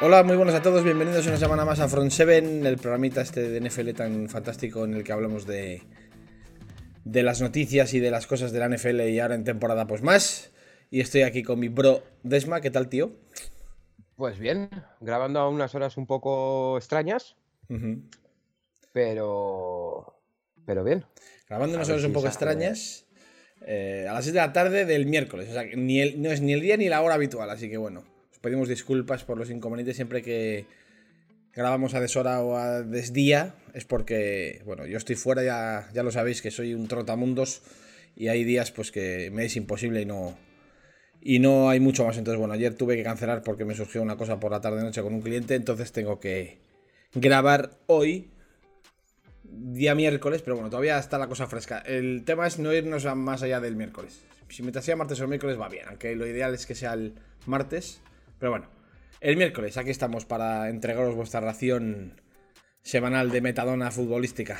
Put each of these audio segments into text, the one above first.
Hola, muy buenas a todos, bienvenidos una semana más a Front 7, el programita este de NFL tan fantástico en el que hablamos de, de las noticias y de las cosas de la NFL y ahora en temporada pues más. Y estoy aquí con mi bro Desma, ¿qué tal tío? Pues bien, grabando a unas horas un poco extrañas, pero... pero bien. Grabando unas horas un poco extrañas. Eh, a las 6 de la tarde del miércoles. O sea, ni no es ni el día ni la hora habitual, así que bueno. Os pedimos disculpas por los inconvenientes siempre que grabamos a deshora o a desdía. Es porque, bueno, yo estoy fuera, ya, ya lo sabéis que soy un trotamundos. Y hay días pues que me es imposible y no. Y no hay mucho más. Entonces, bueno, ayer tuve que cancelar porque me surgió una cosa por la tarde noche con un cliente. Entonces tengo que grabar hoy día miércoles, pero bueno, todavía está la cosa fresca. El tema es no irnos más allá del miércoles. Si mientras sea martes o miércoles va bien, aunque lo ideal es que sea el martes. Pero bueno, el miércoles aquí estamos para entregaros vuestra ración semanal de metadona futbolística.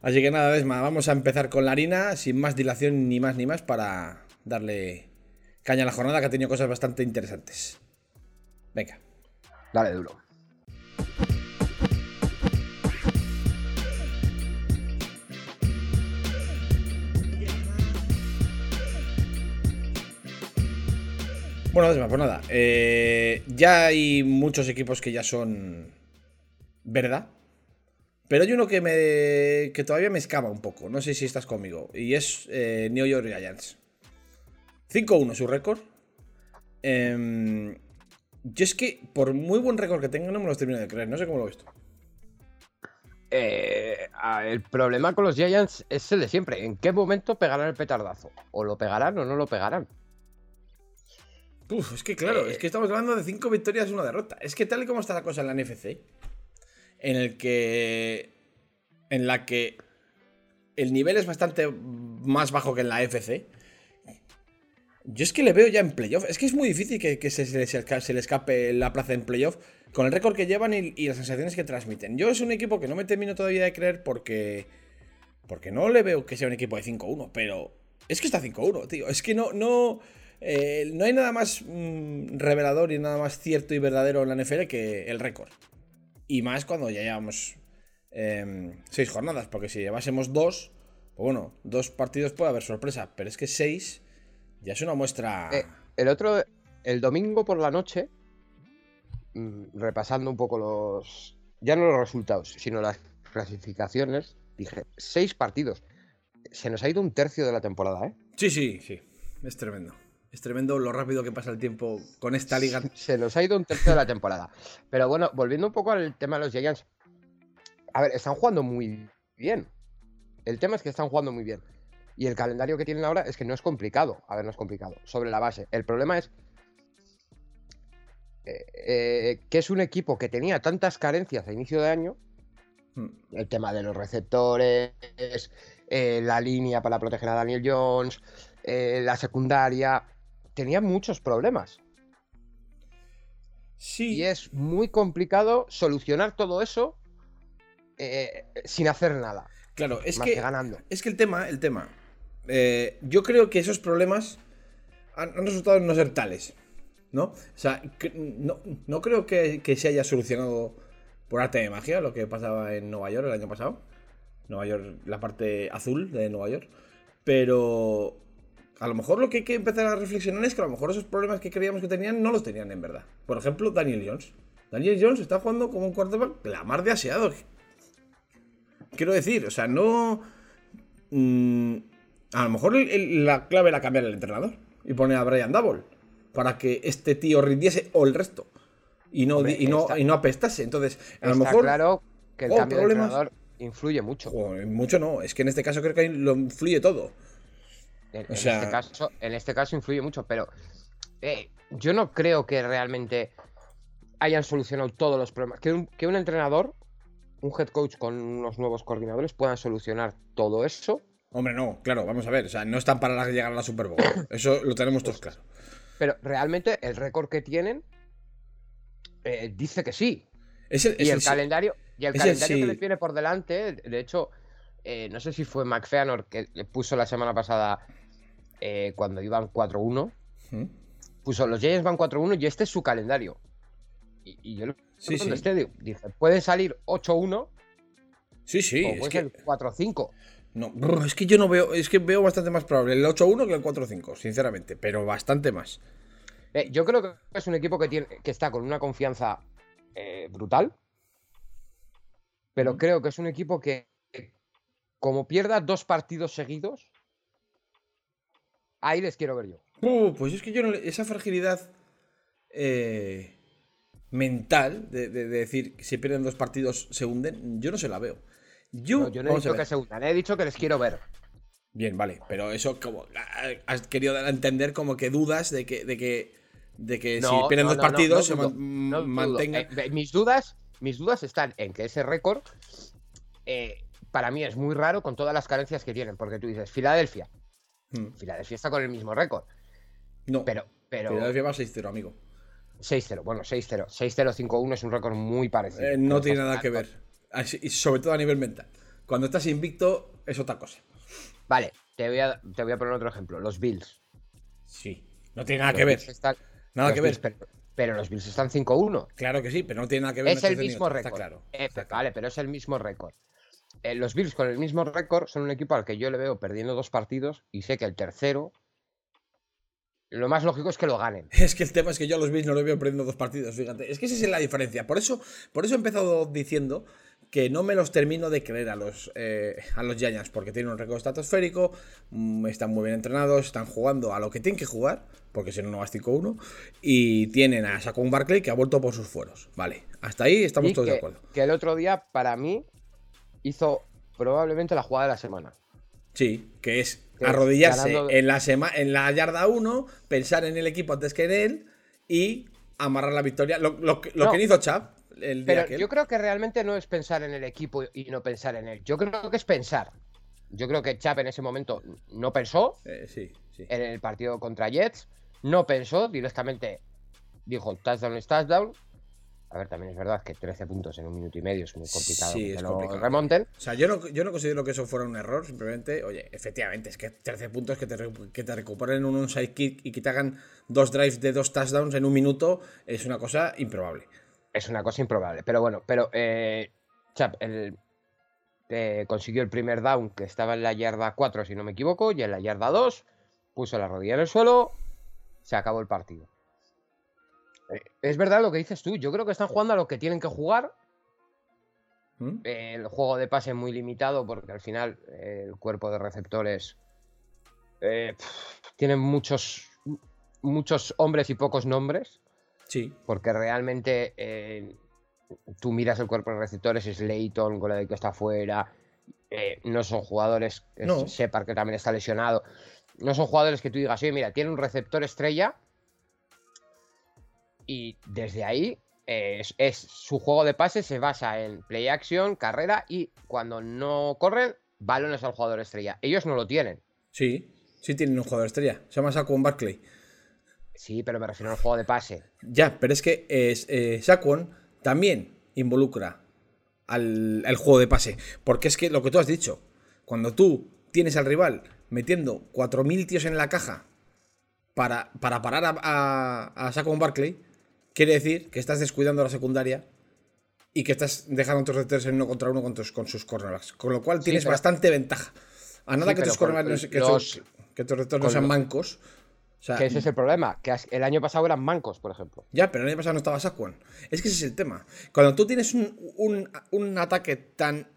Así que nada, Desma, vamos a empezar con la harina, sin más dilación ni más ni más, para darle caña a la jornada que ha tenido cosas bastante interesantes. Venga. Dale duro. Bueno, pues nada. Eh, ya hay muchos equipos que ya son verdad. Pero hay uno que me que todavía me escapa un poco. No sé si estás conmigo. Y es eh, New York Giants. 5-1 su récord. Em, yo es que, por muy buen récord que tenga, no me lo termino de creer. No sé cómo lo he visto. Eh, el problema con los Giants es el de siempre. ¿En qué momento pegarán el petardazo? ¿O lo pegarán o no lo pegarán? Uf, es que claro, es que estamos hablando de cinco victorias y una derrota. Es que tal y como está la cosa en la NFC, en el que. En la que el nivel es bastante más bajo que en la FC. Yo es que le veo ya en playoff. Es que es muy difícil que, se, le escape la plaza en playoff con el récord que llevan y, y, las sensaciones que transmiten. Yo es un equipo que no me termino todavía de creer porque. Porque no le veo que sea un equipo de 5-1, pero. Es que está 5-1, tío. Es que no. no eh, no hay nada más mm, revelador y nada más cierto y verdadero en la NFL que el récord. Y más cuando ya llevamos em, seis jornadas, porque si llevásemos dos, pues bueno, dos partidos puede haber sorpresa, pero es que seis ya es una muestra. Eh, el otro, el domingo por la noche, mm, repasando un poco los. Ya no los resultados, sino las clasificaciones, dije, seis partidos. Se nos ha ido un tercio de la temporada, ¿eh? Sí, sí, sí. Es tremendo. Es tremendo lo rápido que pasa el tiempo con esta liga. Se nos ha ido un tercio de la temporada. Pero bueno, volviendo un poco al tema de los Giants. A ver, están jugando muy bien. El tema es que están jugando muy bien. Y el calendario que tienen ahora es que no es complicado. A ver, no es complicado. Sobre la base. El problema es eh, eh, que es un equipo que tenía tantas carencias a inicio de año. Hmm. El tema de los receptores, eh, la línea para proteger a Daniel Jones, la secundaria tenía muchos problemas. Sí. Y es muy complicado solucionar todo eso eh, sin hacer nada. Claro, es que, ganando. Es que el tema, el tema. Eh, yo creo que esos problemas han, resultado no ser tales. ¿No? O sea, no, creo que, que, se haya solucionado por arte de magia lo que pasaba en Nueva York el año pasado. Nueva York, la parte azul de Nueva York. Pero a lo mejor lo que hay que empezar a reflexionar es que a lo mejor esos problemas que creíamos que tenían no los tenían en verdad. Por ejemplo, Daniel Jones. Daniel Jones está jugando como un quarterback la mar de aseado. Quiero decir, o sea, no. Mm, a lo mejor la clave era cambiar el entrenador y poner a Brian Double para que este tío rindiese o el resto y no, y no, y no apestase. Entonces, a lo mejor. claro que el cambio de entrenador influye mucho. mucho no, es que en este caso creo que lo influye todo. En, este caso, en este caso influye mucho, pero eh, yo no creo que realmente hayan solucionado todos los problemas. Que un, entrenador, un head coach con unos nuevos coordinadores puedan solucionar todo eso. Hombre, no, claro, vamos a ver. O sea, no están para llegar a la Super Bowl. Eso lo tenemos todos claro. Pero realmente el récord que tienen eh, dice que sí. Es el, y, el calendario, y el calendario que les viene por delante, de hecho, eh, no sé si fue McFeanor que le puso la semana pasada eh, cuando iban 4-1. Puso los Giants van 4-1 y este es su calendario. Y, yo lo sí, sí. Este, dice, pueden salir 8-1. Sí, sí. O puede ser 4-5. No, es que yo no veo, es que veo bastante más probable el 8-1 que el 4-5, sinceramente, pero bastante más. Eh, yo creo que es un equipo que, tiene, que está con una confianza eh, brutal, pero creo que es un equipo que, como pierda dos partidos seguidos, ahí les quiero ver yo. Uh, pues es que yo no, esa fragilidad eh, mental de, decir que si pierden dos partidos se hunden, yo no se la veo. Yo no, yo no he dicho que se hundan, he dicho que les quiero ver. Bien, vale, pero eso como has querido dar a entender como que dudas de que, de que, de que si pierden dos partidos se mantengan. Eh, mis dudas, mis dudas están en que ese récord eh, para mí es muy raro con todas las carencias que tienen, porque tú dices Filadelfia, hmm. Filadelfia está con el mismo récord. No, pero, pero Filadelfia va 6-0, amigo. 6-0, bueno, 6-0. 6-0-5-1 es un récord muy parecido. Eh, no tiene nada que ver. Y sobre todo a nivel mental. Cuando estás invicto es otra cosa. Vale, te voy a, te voy a poner otro ejemplo. Los Bills. Sí, no tiene nada que ver. nada que ver. pero, los Bills están 5-1. Claro que sí, pero no tiene nada que ver. Es el mismo récord. Claro. Vale, pero es el mismo récord. Eh, los Bills con el mismo récord son un equipo al que yo le veo perdiendo dos partidos y sé que el tercero lo más lógico es que lo ganen. Es que el tema es que yo a los Bills no lo veo perdiendo dos partidos, fíjate. Es que esa es la diferencia. Por eso, por eso he empezado diciendo que no me los termino de creer a los, eh, a los Giants, porque tienen un récord estratosférico, mm, están muy bien entrenados, están jugando a lo que tienen que jugar, porque si no, no vas 5-1, y tienen a Saquon Barkley que ha vuelto por sus fueros. Vale, hasta ahí estamos todos de acuerdo. Que el otro día, para mí, hizo probablemente la jugada de la semana. Sí, que es arrodillarse en, la en la yarda 1, pensar en el equipo antes que en él y amarrar la victoria. Lo, que hizo Chap el día Pero yo creo que realmente no es pensar en el equipo y no pensar en él. Yo creo que es pensar. Yo creo que Chap en ese momento no pensó eh, sí, en el partido contra Jets. No pensó, directamente dijo touchdown es touchdown. A ver, también es verdad que 13 puntos en un minuto y medio es muy complicado sí, es complicado. remonten. O sea, yo no, yo no considero que eso fuera un error, simplemente, oye, efectivamente, es que 13 puntos que te, que te recuperen un onside kick y que te hagan dos drives de dos touchdowns en un minuto es una cosa improbable. Es una cosa improbable, pero bueno, pero eh, Chap, el, eh, consiguió el primer down que estaba en la yarda 4, si no me equivoco, y en la yarda 2 puso la rodilla en el suelo, se acabó el partido. Eh, es verdad lo que dices tú. Yo creo que están jugando a lo que tienen que jugar. ¿Mm? el juego de pase es muy limitado porque al final el cuerpo de receptores eh, tienen muchos, muchos hombres y pocos nombres. Sí. Porque realmente eh, tú miras el cuerpo de receptores, es Leighton, con la que está afuera. no son jugadores, no. Separ que también está lesionado. No son jugadores que tú digas, oye, mira, tiene un receptor estrella y desde ahí es, su juego de pases se basa en play action, carrera y cuando no corren, balones al jugador estrella. Ellos no lo tienen. Sí, sí tienen un jugador estrella. Se llama Saquon Barkley. Sí, pero me refiero al juego de pase. Ya, pero es que eh, Saquon también involucra al, juego de pase. Porque es que lo que tú has dicho, cuando tú tienes al rival metiendo 4.000 tíos en la caja para, para parar a, a, a Saquon Barkley, quiere decir que estás descuidando la secundaria y que estás dejando a tus receptores en uno contra uno con, con sus cornerbacks. Con lo cual tienes bastante ventaja. A nada que, tus cornerbacks que, tus receptores no sean mancos. que ese es el problema, que el año pasado eran mancos, por ejemplo. Ya, pero el año pasado no estaba Saquon. Es que ese es el tema. Cuando tú tienes un, ataque tan,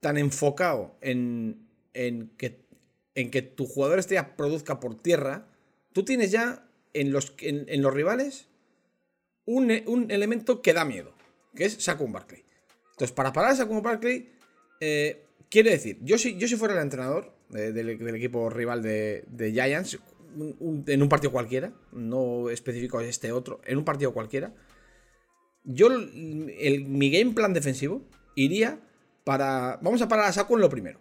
tan enfocado en, en, que, en que tu jugador estrella produzca por tierra, tú tienes ya en los, en los rivales un, elemento que da miedo, que es Saquon Barkley. Entonces, para parar a Saquon Barkley, eh, quiere decir, yo si, yo si fuera el entrenador del, equipo rival de, Giants, en un partido cualquiera, no específico este otro, en un partido cualquiera, yo, el, mi game plan defensivo iría para. Vamos a parar a Saquon lo primero.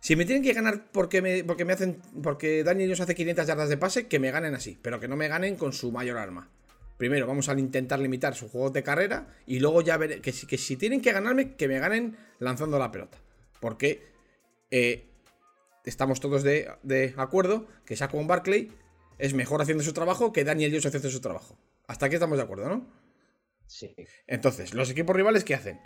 Si me tienen que ganar porque me, porque me hacen. Porque Daniel ellos hace 500 yardas de pase, que me ganen así. Pero que no me ganen con su mayor arma. Primero vamos a intentar limitar sus juegos de carrera y luego ya veré que, que si tienen que ganarme, que me ganen lanzando la pelota. Porque eh, estamos todos de, acuerdo que Saquon Barkley es mejor haciendo su trabajo que Daniel Jones haciendo su trabajo. Hasta aquí estamos de acuerdo, ¿no? Sí. Entonces, los equipos rivales, ¿qué hacen?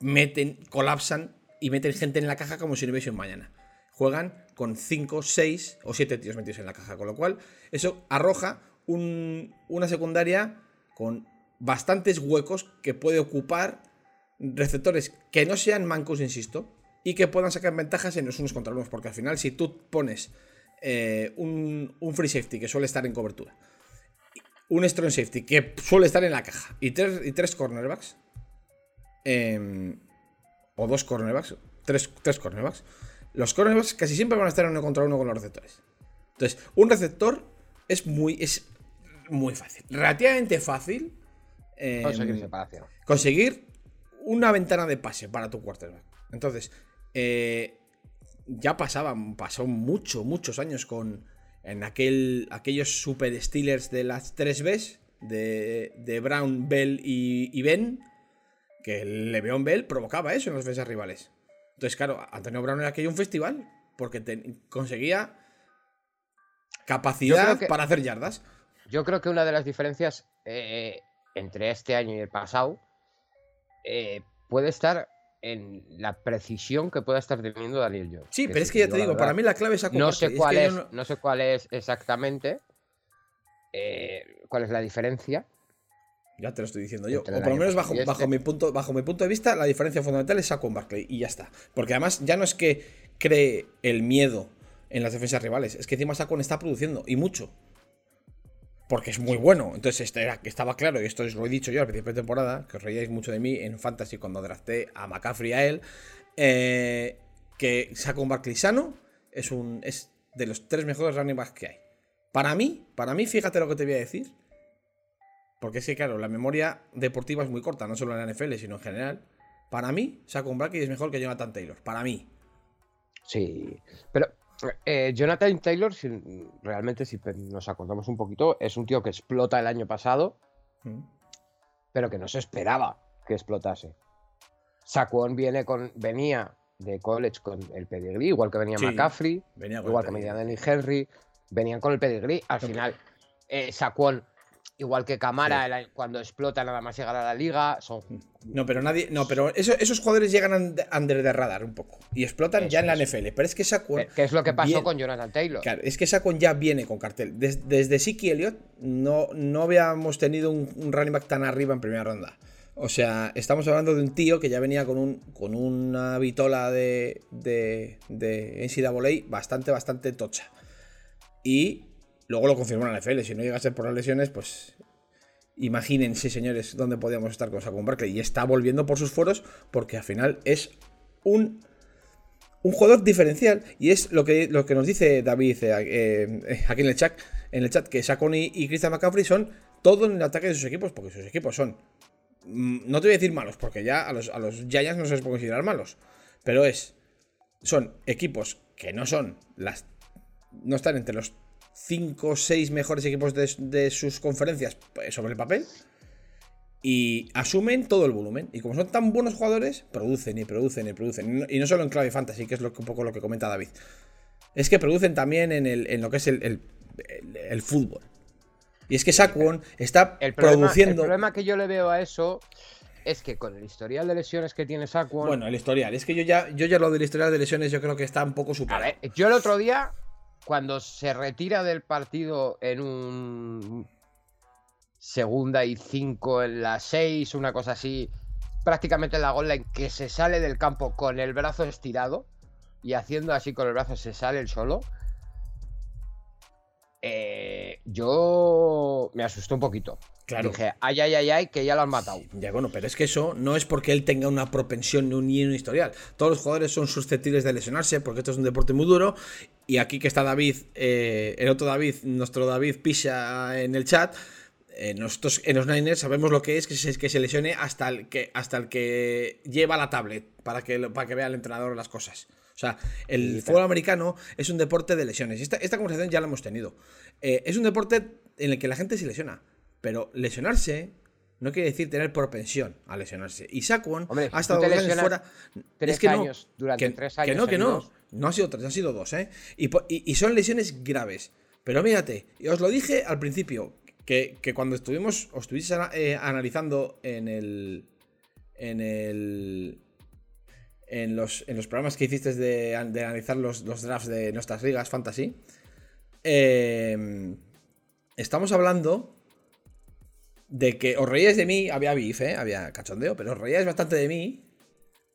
Meten, colapsan y meten gente en la caja como si no hubiese un mañana. Juegan con 5, 6 o 7 tíos metidos en la caja, con lo cual eso arroja una secundaria con bastantes huecos que puede ocupar receptores que no sean mancos, insisto, y que puedan sacar ventajas en los unos contra los porque al final si tú pones eh, un, free safety que suele estar en cobertura, un strong safety que suele estar en la caja y tres, y tres cornerbacks, em, o dos cornerbacks, tres, tres cornerbacks, los cornerbacks casi siempre van a estar uno contra uno con los receptores. Entonces, un receptor es muy, muy fácil, relativamente fácil. Em, conseguir una ventana de pase para tu quarterback. Entonces, eh, ya pasaban, pasó mucho, muchos años con en aquel, aquellos super Steelers de las 3 Bs, de, Brown, Bell y, Ben, que el Le'Veon Bell provocaba eso en los defensas rivales. Entonces, claro, Antonio Brown era aquello un festival, porque conseguía capacidad para hacer yardas. Yo creo que una de las diferencias eh, entre este año y el pasado eh, puede estar en la precisión que pueda estar teniendo Daniel Jones. Sí, pero es que ya te digo, para mí la clave es no sé cuál es, no... sé cuál es exactamente eh, cuál es la diferencia. Ya te lo estoy diciendo yo. O por lo menos bajo, bajo, este. mi punto, bajo mi punto de vista, la diferencia fundamental es Saquon Barkley y ya está. Porque además ya no es que cree el miedo en las defensas rivales, es que encima Saquon está produciendo y mucho porque es muy bueno. Entonces este era, estaba claro, y esto os lo he dicho yo al principio de temporada, que os reíais mucho de mí en Fantasy cuando drafté a McCaffrey a él, eh, que saca un Barkley sano, es, un, es de los tres mejores running backs que hay. Para mí, para mí, fíjate lo que te voy a decir, porque es que, claro, la memoria deportiva es muy corta, no solo en la NFL, sino en general. Para mí, Saco un Barkley es mejor que Jonathan Taylor. Para mí. Sí, pero eh, Jonathan Taylor, realmente, si nos acordamos un poquito, es un tío que explota el año pasado, mm. pero que no se esperaba que explotase. Saquon viene con, venía de college con el pedigree, igual que venía McCaffrey, igual que venía Danny Henry, venían con el pedigree. Al final, eh, Saquon Igual que Camara, cuando explota nada más llegar a la liga. Son... No, pero nadie. No, pero esos jugadores llegan under de radar un poco. Y explotan ya en la NFL. Pero es que Saquon. ¿Qué es lo que pasó con Jonathan Taylor? Claro, es que Saquon ya viene con cartel. Desde, desde Siki Elliott no, no habíamos tenido un, running back tan arriba en primera ronda. O sea, estamos hablando de un tío que ya venía con, un, con una vitola de, de, de NCAA bastante, bastante tocha. Y Luego lo confirmó la NFL. Si no llega a ser por las lesiones, pues imagínense, señores, dónde podíamos estar con Saquon Barkley. Y está volviendo por sus foros porque al final es un, un jugador diferencial. Y es lo que, lo que nos dice David eh, eh, aquí en el chat, en el chat que Saquon y, Christian McCaffrey son todo en el ataque de sus equipos, porque sus equipos son. Mm, no te voy a decir malos, porque ya a los, a los Giants no se les puede considerar malos. Pero es. Son equipos que no son las. No están entre los 5 o 6 mejores equipos de, sus conferencias pues, sobre el papel y asumen todo el volumen. Y como son tan buenos jugadores, producen y producen y producen. Y no solo en clave fantasy, que es lo, un poco lo que comenta David. Es que producen también en, lo que es el, fútbol. Y es que Saquon está produciendo. El problema que yo le veo a eso es que con el historial de lesiones que tiene Saquon. Bueno, el historial. Es que yo ya, yo ya lo del historial de lesiones, yo creo que está un poco superado. A ver, yo el otro día cuando se retira del partido en un segunda y cinco en la seis, una cosa así, prácticamente en la goal line, que se sale del campo con el brazo estirado y haciendo así con el brazo se sale el solo. Eh, yo me asusté un poquito. Claro. Dije, ay, ay, ay, ay, que ya lo han matado. ya, bueno, pero es que eso no es porque él tenga una propensión ni un historial. Todos los jugadores son susceptibles de lesionarse porque esto es un deporte muy duro. Y aquí que está David, eh, el otro David, nuestro David Pisha en el chat. Eh, nosotros en los Niners sabemos lo que es que se, que se lesione hasta el que, hasta el que lleva la tablet para que, para que vea el entrenador las cosas. O sea, el fútbol americano es un deporte de lesiones. Esta, esta conversación ya la hemos tenido. Eh, es un deporte en el que la gente se lesiona. Pero lesionarse no quiere decir tener propensión a lesionarse. Y Saquon ha estado dos años es que años, durante tres años. Que no, que no. No ha sido tres, ha sido dos, ¿eh? Y, son lesiones graves. Pero mírate, os lo dije al principio, que, cuando estuvimos, os estuviste eh, analizando en el. En el. En los, en los programas que hiciste de, analizar los, drafts de nuestras ligas fantasy. Em, estamos hablando de que os reíais de mí, había beef, ¿eh? había cachondeo, pero os reíais bastante de mí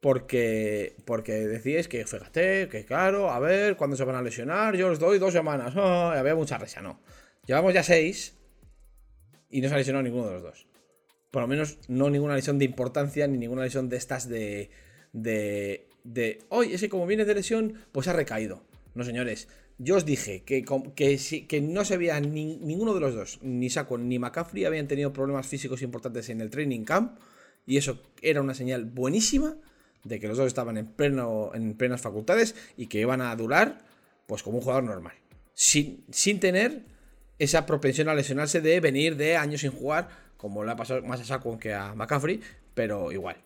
porque, porque decíais que, fíjate, que claro, a ver, ¿cuándo se van a lesionar? Yo os doy dos semanas. había mucha risa, no. Llevamos ya seis y no se ha lesionado ninguno de los dos. Por lo menos no ninguna lesión de importancia ni ninguna lesión de estas de. De. Hoy, ese como viene de lesión, pues ha recaído. No, señores. Yo os dije que, que, que no se veía ninguno de los dos, ni Saco ni McCaffrey, habían tenido problemas físicos importantes en el training camp. Y eso era una señal buenísima de que los dos estaban en, pleno, en plenas facultades y que iban a durar pues como un jugador normal. Sin, sin tener esa propensión a lesionarse de venir de años sin jugar, como le ha pasado más a Saquon que a McCaffrey, pero igual.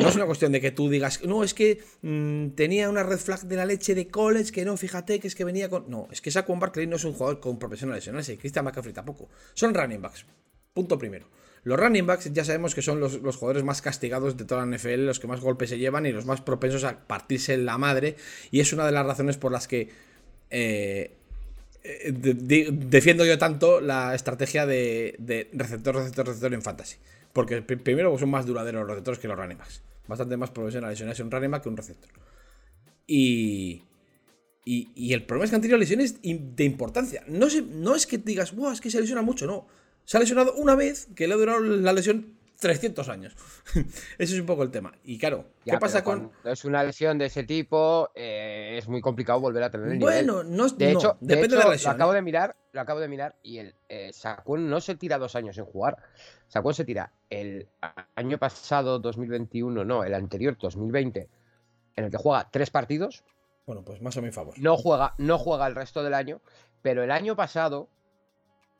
No es una cuestión de que tú digas, no, es que mm, tenía una red flag de la leche de college, que no, fíjate que es que venía con. No, es que Saquon Barkley no es un jugador con propensión a lesionarse, y Christian McCaffrey tampoco. Son running backs. Punto primero. Los running backs ya sabemos que son los, jugadores más castigados de toda la NFL, los que más golpes se llevan y los más propensos a partirse la madre. Y es una de las razones por las que eh, eh, defiendo yo tanto la estrategia de, receptor, receptor, receptor en fantasy. Porque primero son más duraderos los receptores que los running backs. Bastante más profesional lesionarse un running que un receptor. Y, y, el problema es que han tenido lesiones de importancia. No, no es que digas, es que se lesiona mucho, no. Se ha lesionado una vez que le ha durado la lesión 300 años. Ese es un poco el tema. Y claro, ¿qué pasa con.? Es una lesión de ese tipo, eh, es muy complicado volver a tener el nivel. Bueno, no, de hecho, depende de, la lesión. Lo acabo ¿eh? de mirar, lo acabo de mirar y el eh, no se tira dos años en jugar. Sakun se tira el año pasado, 2021, no, el anterior, 2020, en el que juega tres partidos. Bueno, pues más a mi favor. No juega, no juega el resto del año, pero el año pasado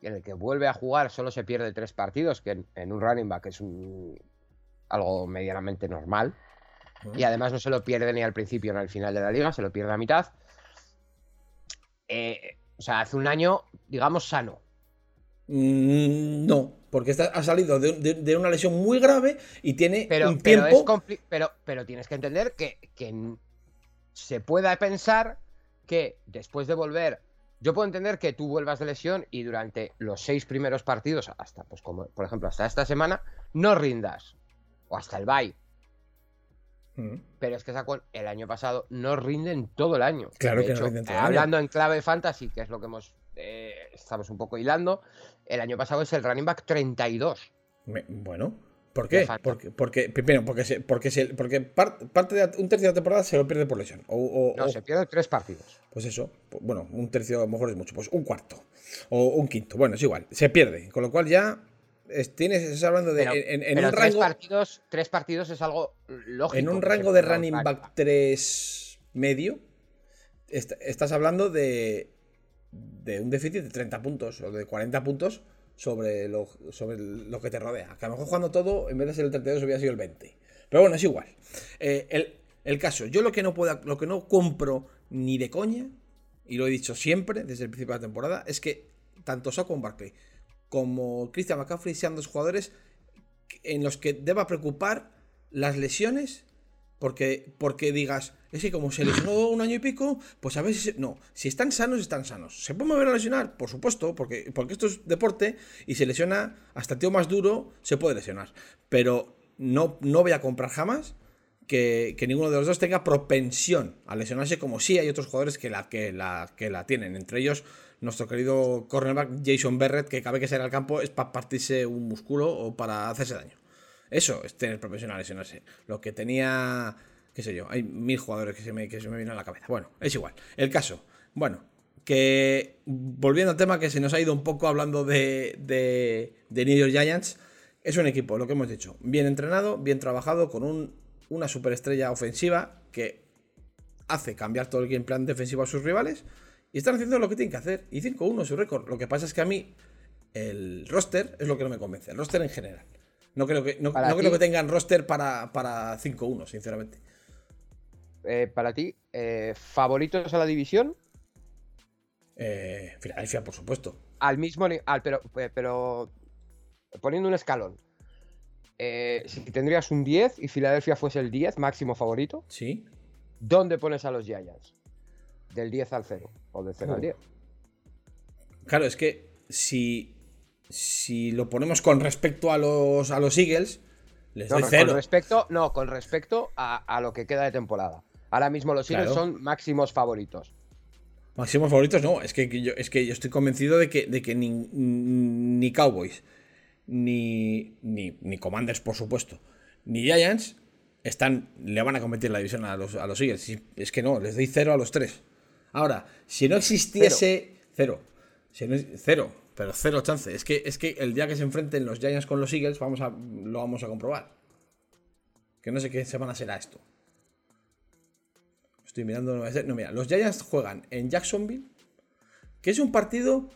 en el que vuelve a jugar solo se pierde tres partidos, que en, un running back es un, algo medianamente normal. Y además no se lo pierde ni al principio ni al final de la liga, se lo pierde a mitad. Eh, o sea, hace un año, digamos, sano. Mm, no, porque ha salido de, una lesión muy grave y tiene un tiempo. Pero, pero, tienes que entender que, que se pueda pensar que después de volver yo puedo entender que tú vuelvas de lesión y durante los seis primeros partidos, hasta, pues como por ejemplo, hasta esta semana, no rindas. O hasta el bye. Mm. Pero es que el año pasado no rinden todo el año. Claro que no rinden todo el año. Hablando en clave fantasy, que es lo que hemos eh, estamos un poco hilando, el año pasado es el running back 32. bueno, ¿Por qué? Porque, porque, primero, porque, se, porque, se, porque parte de un tercio de la temporada se lo pierde por lesión. O, no, se pierde tres partidos. Pues eso, bueno, un tercio a lo mejor es mucho, pues un cuarto o un quinto. Bueno, es igual, se pierde. Con lo cual ya tienes, estás hablando de. en, un tres partidos, tres partidos es algo lógico. En un rango de running back 3 medio, estás hablando de, de un déficit de 30 puntos o de 40 puntos sobre lo, sobre lo que te rodea. Que a lo mejor jugando todo, en vez de ser el 32, hubiera sido el 20. Pero bueno, es igual. Eh, el, caso, yo lo que no puedo, lo que no compro ni de coña, y lo he dicho siempre desde el principio de la temporada, es que tanto Saquon Barkley como Christian McCaffrey sean dos jugadores en los que deba preocupar las lesiones porque, porque digas, es que como se lesionó un año y pico, pues a veces. No, si están sanos, están sanos. ¿Se puede volver a lesionar? Por supuesto, porque, porque esto es deporte y se lesiona hasta el tío más duro, se puede lesionar. Pero no, no voy a comprar jamás que, ninguno de los dos tenga propensión a lesionarse, como sí hay otros jugadores que la, que la, que la tienen. Entre ellos, nuestro querido cornerback Jason Berrett, que vez que sale al campo es para partirse un músculo o para hacerse daño. Eso es tener profesionales lesionarse. Lo que tenía, qué sé yo, hay mil jugadores que se me, que se me vienen a la cabeza. Bueno, es igual. El caso, bueno, que volviendo al tema que se nos ha ido un poco hablando de, de, de New York Giants, es un equipo, lo que hemos dicho, bien entrenado, bien trabajado, con un, una superestrella ofensiva que hace cambiar todo el game plan defensivo a sus rivales y están haciendo lo que tienen que hacer. Y 5-1 su récord. Lo que pasa es que a mí el roster es lo que no me convence, el roster en general. No creo que, no, creo que tengan roster para, para 5-1, sinceramente. Eh, para ti, eh, ¿favoritos a la división? Eh, Filadelfia, por supuesto. al mismo al, pero, pero poniendo un escalón. Eh, si tendrías un 10 y Filadelfia fuese el 10 máximo favorito, sí. ¿dónde pones a los Giants? Del 10 al 0 o del 0 al 10. Claro, es que si, si lo ponemos con respecto a los, a los Eagles, les doy 0. Con respecto, no, con respecto a, lo que queda de temporada. Ahora mismo los Eagles son máximos favoritos. Máximos favoritos, no. Es que yo, es que yo estoy convencido de que, de que ni, ni Cowboys, ni, ni, ni, Commanders, por supuesto, ni Giants están, le van a competir la división a los, a los Eagles. Es que no, les doy cero a los tres. Ahora, si no existiese. Cero. cero. Pero cero chance. Es que, es que el día que se enfrenten los Giants con los Eagles, vamos a, lo vamos a comprobar. Que no sé qué semana será esto. Estoy mirando. No, mira, los Giants juegan en Jacksonville. Que es un partido.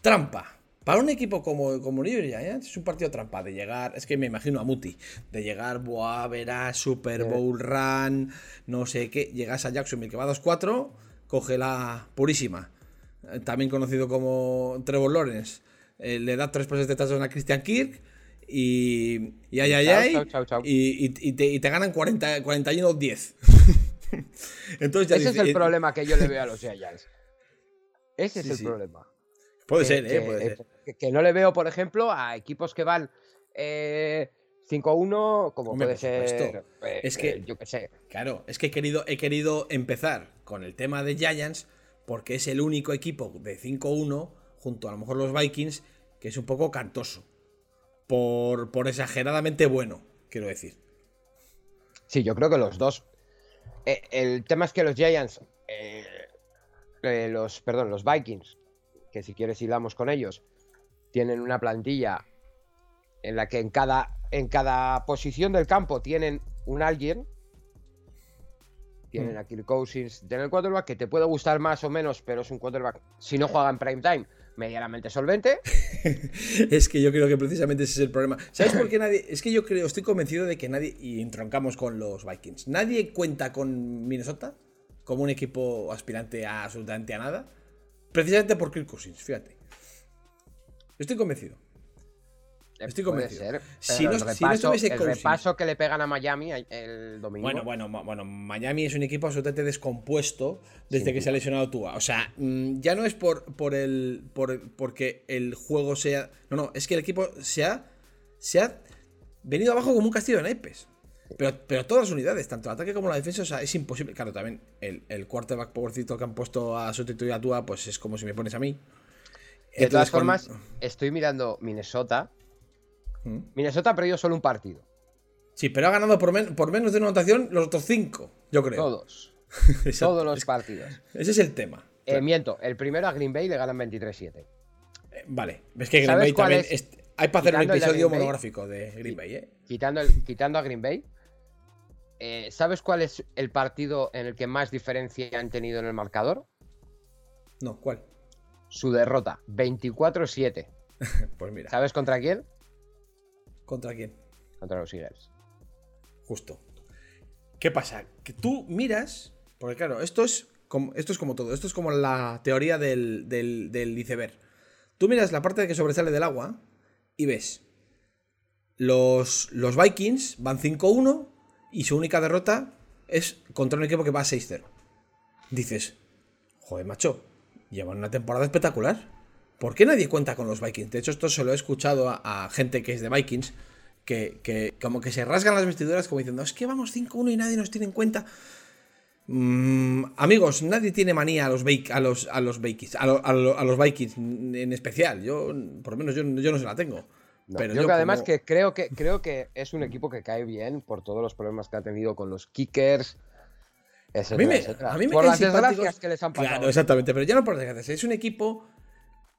trampa. Para un equipo como, como New York Giants es un partido trampa de llegar, es que me imagino a Muti, de llegar, buah, verás, Super Bowl Run, no sé qué, llegas a Jacksonville que va 2-4, coge la purísima, eh, también conocido como Trevor Lawrence, eh, le da tres pases de touchdown a Christian Kirk y, y ay, ay, ay, y, te, ganan 40, 41-10. Entonces Ese es el problema que yo le veo a los Giants. Ese es el problema. Puede ser, ¿eh? Puede ser que, no le veo, por ejemplo, a equipos que van 5-1, eh, como puede ser. Eh, es que, yo que sé. Claro, es que he querido, he querido empezar con el tema de Giants, porque es el único equipo de 5-1, junto a lo mejor los Vikings, que es un poco cantoso. Por, exageradamente bueno, quiero decir. Sí, yo creo que los dos. Eh, el tema es que los Giants. los, perdón, los Vikings que si quieres hilamos con ellos, tienen una plantilla en la que en cada, en cada posición del campo tienen un alguien. Tienen a Kirk Cousins, tienen el quarterback que te puede gustar más o menos, pero es un quarterback, si no juega en prime time, medianamente solvente. es que yo creo que precisamente ese es el problema. ¿Sabes por qué nadie? Es que yo creo, estoy convencido de que nadie, y entroncamos con los Vikings, nadie cuenta con Minnesota como un equipo aspirante a absolutamente a nada. Precisamente por Kirk Cousins, fíjate. Estoy convencido. Estoy convencido. si, no, el repaso, el repaso que le pegan a Miami el domingo. Bueno, bueno, bueno, Miami es un equipo absolutamente descompuesto desde que se ha lesionado Tua. O sea, mm, ya no es por, por el. Por, porque el juego sea. No, no, es que el equipo se ha, se ha venido abajo como un castillo de naipes. Pero, pero todas las unidades, tanto el ataque como la defensa, o sea, es imposible. Claro, también el, el quarterback pobrecito que han puesto a sustituir a Tua, pues es como si me pones a mí. De todas formas, estoy mirando Minnesota. ¿Mm? Minnesota ha perdido solo un partido. Sí, pero ha ganado por, por menos de una anotación los otros cinco, yo creo. Todos. Todos los partidos. Ese es el tema. Eh, miento, el primero a Green Bay le ganan 23-7. Eh, vale, ves que Green Bay también. hay para hacer un episodio monográfico de Green Bay, ¿eh? Quitando, el, quitando a Green Bay, eh, ¿Sabes cuál es el partido en el que más diferencia han tenido en el marcador? No, ¿cuál? Su derrota, 24-7. pues mira. ¿Sabes contra quién? ¿Contra quién? Contra los Eagles. Justo. ¿Qué pasa? Que tú miras, porque claro, esto es como, esto es como todo, esto es como la teoría del, del iceberg. Tú miras la parte que sobresale del agua y ves, los, los Vikings van 5-1 y su única derrota es contra un equipo que va a 6-0. Dices, joder, macho, llevan una temporada espectacular. ¿Por qué nadie cuenta con los Vikings? De hecho, esto se lo he escuchado a, gente que es de Vikings, que, como que se rasgan las vestiduras como diciendo, es que vamos 5-1 y nadie nos tiene en cuenta. Mm, amigos, nadie tiene manía a los, a los, a los Vikings, a, los Vikings en especial. Yo, por lo menos, yo, yo no se la tengo yo, además que creo que creo que es un equipo que cae bien por todos los problemas que ha tenido con los kickers. a mí me, A mí me por las desgracias que les han pasado. Claro, exactamente, pero ya no por desgracias. Es un equipo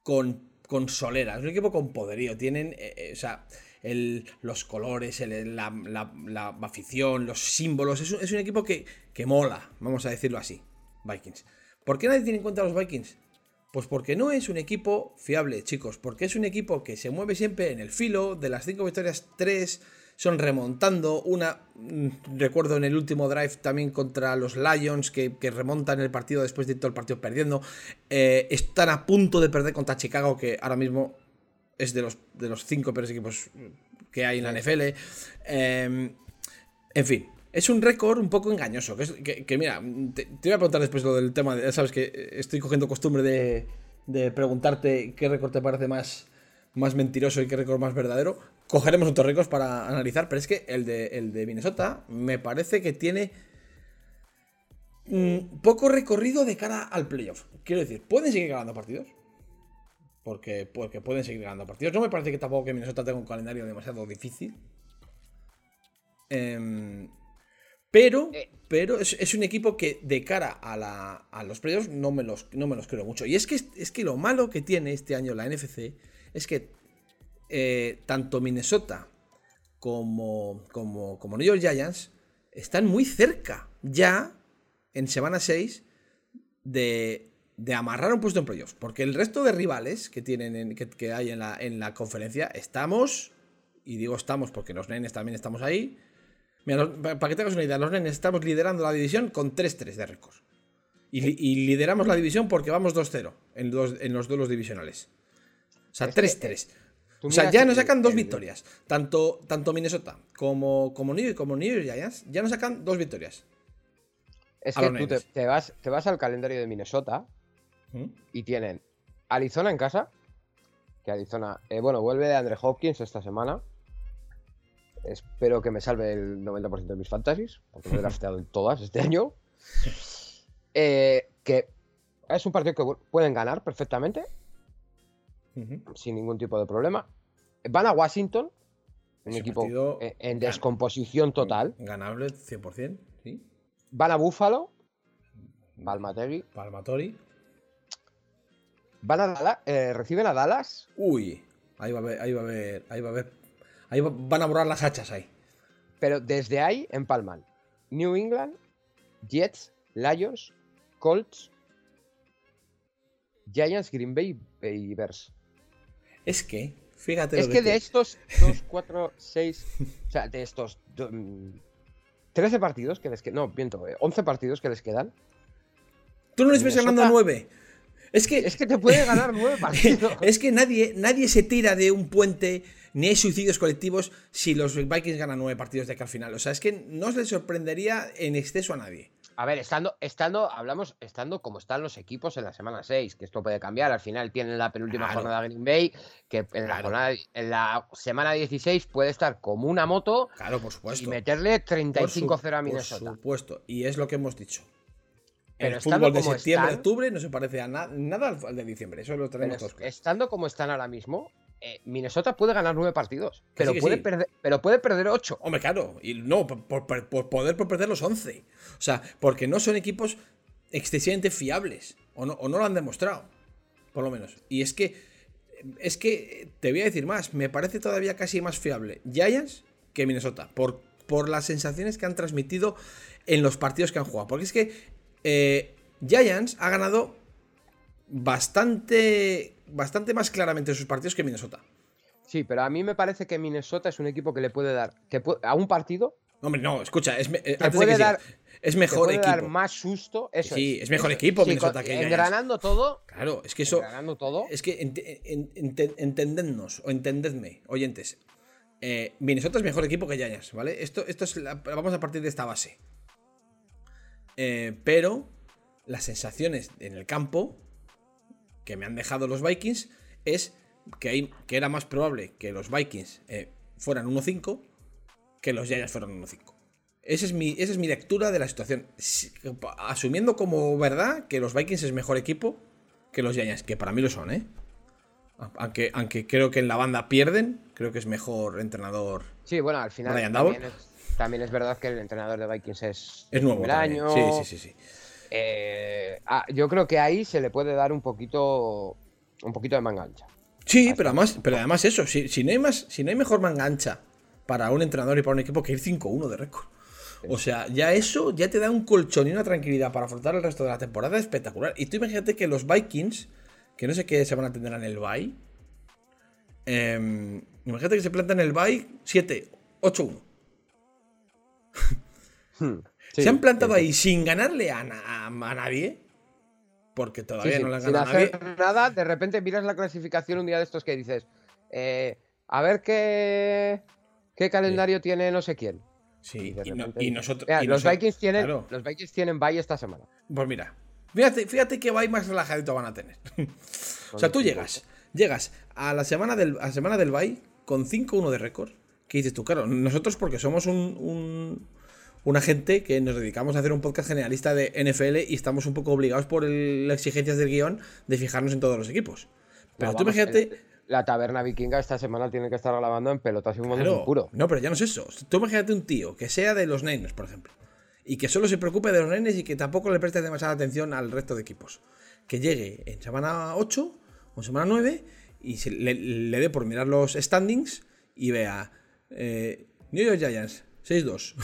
con, con solera, es un equipo con poderío. Tienen, eh, eh, o sea, el, los colores, la, la, afición, los símbolos. Es un, es un equipo que, que mola, vamos a decirlo así. Vikings. ¿Por qué nadie tiene en cuenta a los Vikings? Pues porque no es un equipo fiable, chicos, porque es un equipo que se mueve siempre en el filo, de las cinco victorias, tres son remontando. Una, mm, recuerdo en el último drive también contra los Lions, que, remontan el partido después de todo el partido perdiendo. Eh, están a punto de perder contra Chicago, que ahora mismo es de los, de los cinco peores equipos que hay en la NFL. Em, en fin, es un récord un poco engañoso. Que, mira, te, voy a preguntar después lo del tema. ya sabes que estoy cogiendo costumbre de, de preguntarte qué récord te parece más, más mentiroso y qué récord más verdadero. Cogeremos otros récords para analizar, pero es que el de, el de Minnesota me parece que tiene mm, poco recorrido de cara al playoff. Quiero decir, pueden seguir ganando partidos. Porque, porque pueden seguir ganando partidos. No me parece que tampoco que Minnesota tenga un calendario demasiado difícil. Eh, pero, eh. pero es, un equipo que de cara a, los playoffs no me los, no me los creo mucho. Y es que, es que lo malo que tiene este año la NFC es que eh, tanto Minnesota como, como, New York Giants están muy cerca ya en semana 6 de, de amarrar un puesto en playoffs. Porque el resto de rivales que, tienen que, hay en la, en la conferencia estamos, y digo estamos porque los nenes también estamos ahí, para que tengas una idea, los nenes estamos liderando la división con 3-3 de récord. Y, lideramos la división porque vamos 2-0 en, en, los duelos divisionales. O sea, 3-3. O sea, ya nos sacan dos victorias. Tanto, tanto Minnesota como, como New York como New York Giants ya nos sacan dos victorias. Es que tú te, vas, te vas al calendario de Minnesota ¿Mm? y tienen Arizona en casa. Que Arizona, eh, bueno, vuelve de Andre Hopkins esta semana. Espero que me salve el 90% de mis fantasies, porque me he drafteado en todas este año. Eh, que es un partido que pueden ganar perfectamente, sin ningún tipo de problema. Van a Washington, un equipo en, descomposición total. Ganable 100%, sí. Van a Buffalo, Palmategui. Palmatori. Van a Dallas, eh, reciben a Dallas. Uy, ahí va a haber, ahí va a haber, ahí va a haber Ahí van a borrar las hachas ahí. Pero desde ahí empalman New England, Jets, Lions, Colts, Giants, Green Bay y Bears. Es que, fíjate. Es que, de estos 2, 4, 6, o sea, de estos 13 partidos que les quedan, no, viento, 11 partidos que les quedan. Tú no les ves ganando 9. Es que, es que te puede ganar 9 partidos. es que nadie, nadie se tira de un puente ni hay suicidios colectivos si los Vikings ganan nueve partidos de acá al final. O sea, es que no se le sorprendería en exceso a nadie. A ver, estando, estando, hablamos, estando como están los equipos en la semana 6, que esto puede cambiar. Al final tienen la penúltima jornada Green Bay, que en, la jornada, en la semana 16 puede estar como una moto. Claro, por supuesto. Y meterle 35-0 a Minnesota. Por supuesto, y es lo que hemos dicho. Pero el fútbol de septiembre, octubre no se parece a nada al de diciembre. Eso lo tenemos todos. Estando como están ahora mismo, eh, Minnesota puede ganar nueve partidos, pero, puede Perder, pero puede perder ocho. Hombre, claro, y no, por, poder por perder los once. O sea, porque no son equipos excesivamente fiables, o no, lo han demostrado, por lo menos. Y es que, es que, te voy a decir más, me parece todavía casi más fiable Giants que Minnesota, por, por las sensaciones que han transmitido en los partidos que han jugado. Porque es que eh, Giants ha ganado bastante bastante más claramente sus partidos que Minnesota. Sí, pero a mí me parece que Minnesota es un equipo que le puede dar que a un partido. Hombre, no, escucha, es, eh, dar, es mejor puede equipo. dar más susto. Eso sí, es, mejor equipo Minnesota que Engranando todo. Claro, es que eso. Engranando todo. Es que entendednos, o entendedme, oyentes. Eh, Minnesota es mejor equipo que Giants, ¿vale? Esto, esto es vamos a partir de esta base. Eh, pero las sensaciones en el campo que me han dejado los Vikings es que, que era más probable que los Vikings eh, fueran 1-5 que los Giants fueran 1-5. Esa es, mi, esa es mi lectura de la situación. Asumiendo como verdad que los Vikings es mejor equipo que los Giants, que para mí lo son, ¿eh? Aunque, aunque creo que en la banda pierden, creo que es mejor entrenador. Sí, bueno, al final también es, verdad que el entrenador de Vikings es, es nuevo. año. Sí, sí, sí, sí. Eh, ah, yo creo que ahí se le puede dar un poquito, un poquito de mangancha. Sí, pero además, pero además eso, si, si, no hay más, si no hay mejor mangancha para un entrenador y para un equipo que ir 5-1 de récord. O sea, ya eso ya te da un colchón y una tranquilidad para afrontar el resto de la temporada espectacular. Y tú imagínate que los Vikings, que no sé qué se van a tener en el bye, em, imagínate que se plantan en el bye 7, 8-1. Se han plantado ahí sin ganarle a, nadie. Porque todavía no le han ganado a nadie. nada, de repente miras la clasificación un día de estos que dices. Eh, a ver qué, qué calendario tiene no sé quién. Sí, y, nosotros. los, Vikings tienen, los Vikings tienen bye esta semana. Pues mira, fíjate, fíjate qué bye más relajadito van a tener. o sea, tú llegas, llegas a la semana del, a la semana del bye con 5-1 de récord. ¿Qué dices tú? Claro, nosotros porque somos un, un, una gente que nos dedicamos a hacer un podcast generalista de NFL y estamos un poco obligados por las exigencias del guion de fijarnos en todos los equipos. Pero tú imagínate la taberna vikinga esta semana tiene que estar grabando en pelotas y un claro, puro. No, pero ya no es eso. Tú imagínate un tío que sea de los Niners, por ejemplo, y que solo se preocupe de los Niners y que tampoco le preste demasiada atención al resto de equipos. Que llegue en semana 8 o semana 9 y se, le, dé por mirar los standings y vea eh, New York Giants 6-2,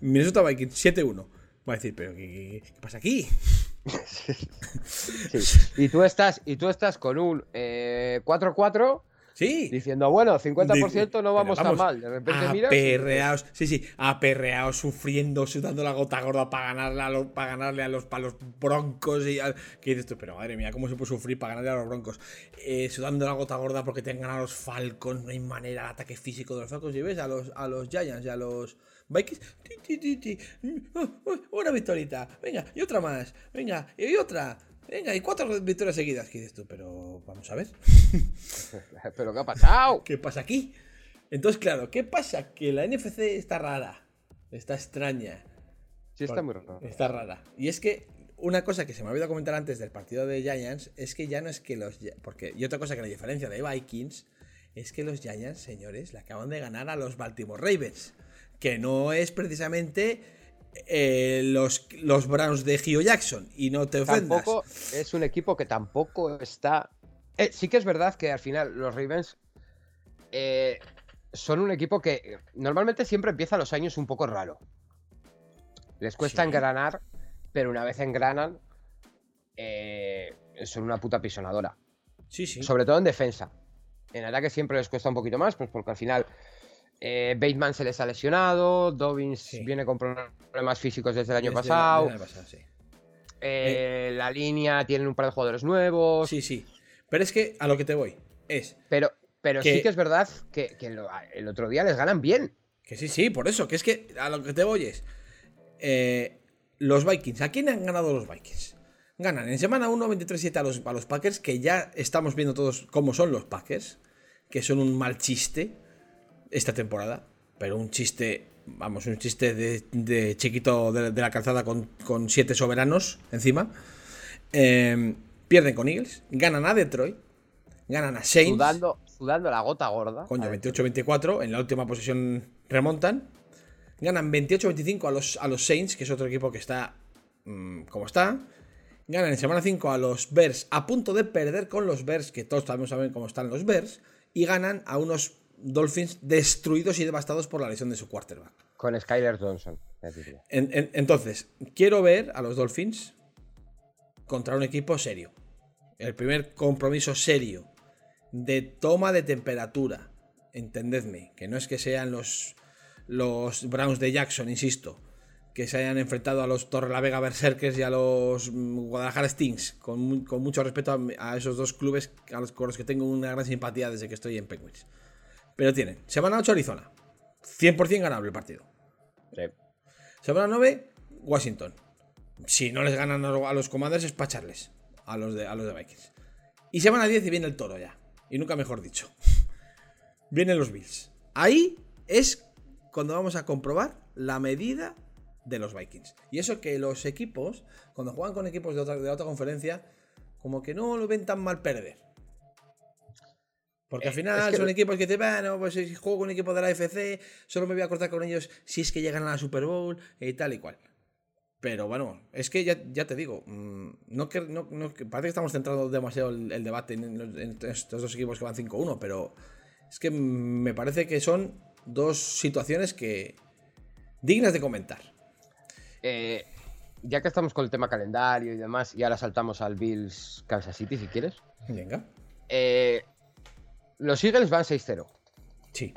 Minnesota Vikings 7-1. Va a decir, pero ¿qué, qué pasa aquí? Y tú estás, y tú estás con un 4-4. Eh, sí. Diciendo, bueno, 50% no vamos, tan mal. De repente aperreados, Sí, sí, aperreados, sufriendo, sudando la gota gorda para ganarle a los, para ganarle a los, broncos. Y ¿Qué dices tú? Pero madre mía, ¿cómo se puede sufrir para ganarle a los broncos? Eh, sudando la gota gorda porque tengan a los Falcons, no hay manera de ataque físico de los Falcons. Y ves a los, a los Giants y a los. Vikings, una victorita, venga, y otra más, venga, y otra, venga, y cuatro victorias seguidas. ¿Qué dices tú? Pero vamos a ver. ¿Pero qué ha pasado? ¿Qué pasa aquí? Entonces, claro, ¿qué pasa? Que la NFC está rara, está extraña. Sí, está muy rara. Está rara. Y es que una cosa que se me ha olvidado comentar antes del partido de Giants es que ya no es que los. Porque, y otra cosa que la diferencia de Vikings es que los Giants, señores, le acaban de ganar a los Baltimore Ravens que no es precisamente eh, los, los Browns de Gio Jackson. Y no te ofendas. Tampoco es un equipo que tampoco está. Eh, sí que es verdad que al final los Ravens eh, son un equipo que normalmente siempre empieza los años un poco raro. Les cuesta engranar, pero una vez engranan, son una puta pisonadora. Sí, sí. Sobre todo en defensa. En ataque siempre les cuesta un poquito más, pues porque al final eh, Bateman se les ha lesionado, Dobbins viene con problemas físicos desde el año pasado. Eh, la línea tiene un par de jugadores nuevos. Sí, sí. Pero es que a lo que te voy es. Pero, pero sí que es verdad que, el otro día les ganan bien. Que sí, sí, por eso. Que es que a lo que te voy es. Eh, los Vikings. ¿A quién han ganado los Vikings? Ganan en semana 1 23-7 a los, a los Packers, que ya estamos viendo todos cómo son los Packers, que son un mal chiste esta temporada, pero un chiste, vamos, un chiste de, chiquito de, la calzada con, siete soberanos encima. Eh, pierden con Eagles, ganan a Detroit, ganan a Saints. Sudando, sudando la gota gorda. Coño, 28-24, en la última posición remontan. Ganan 28-25 a los, a los Saints, que es otro equipo que está mm, como está. Ganan en semana 5 a los Bears, a punto de perder con los Bears, que todos también saben cómo están los Bears. Y ganan a unos Dolphins destruidos y devastados por la lesión de su quarterback. Con Skyler Johnson. entonces, quiero ver a los Dolphins contra un equipo serio. El primer compromiso serio de toma de temperatura. Entendedme, que no es que sean los, los Browns de Jackson, insisto, que se hayan enfrentado a los Torre la Vega Berserkers y a los Guadalajara Stings, con, mucho respeto a, esos dos clubes a los, con los que tengo una gran simpatía desde que estoy en Penguins. Pero tienen semana 8 Arizona. 100% ganable el partido. Semana 9 Washington. Si no les ganan a los Commanders es pacharles a los de, a los de Vikings. Y semana 10 y viene el toro ya. Y nunca mejor dicho. Vienen los Bills. Ahí es cuando vamos a comprobar la medida de los Vikings. Y eso que los equipos, cuando juegan con equipos de otra, de otra conferencia, como que no lo ven tan mal perder. Porque al eh, final son equipos que dicen, bueno, pues si juego con un equipo de la FC, solo me voy a cortar con ellos si es que llegan a la Super Bowl y tal y cual. Pero bueno, es que ya, te digo, mm, no que, no, parece que estamos centrando demasiado el, debate en, estos dos equipos que van 5-1, pero es que me parece que son dos situaciones que dignas de comentar. Eh, ya que estamos con el tema calendario y demás, y ahora saltamos al Bills Kansas City si quieres. Venga. Eh, los Eagles van 6-0. Sí.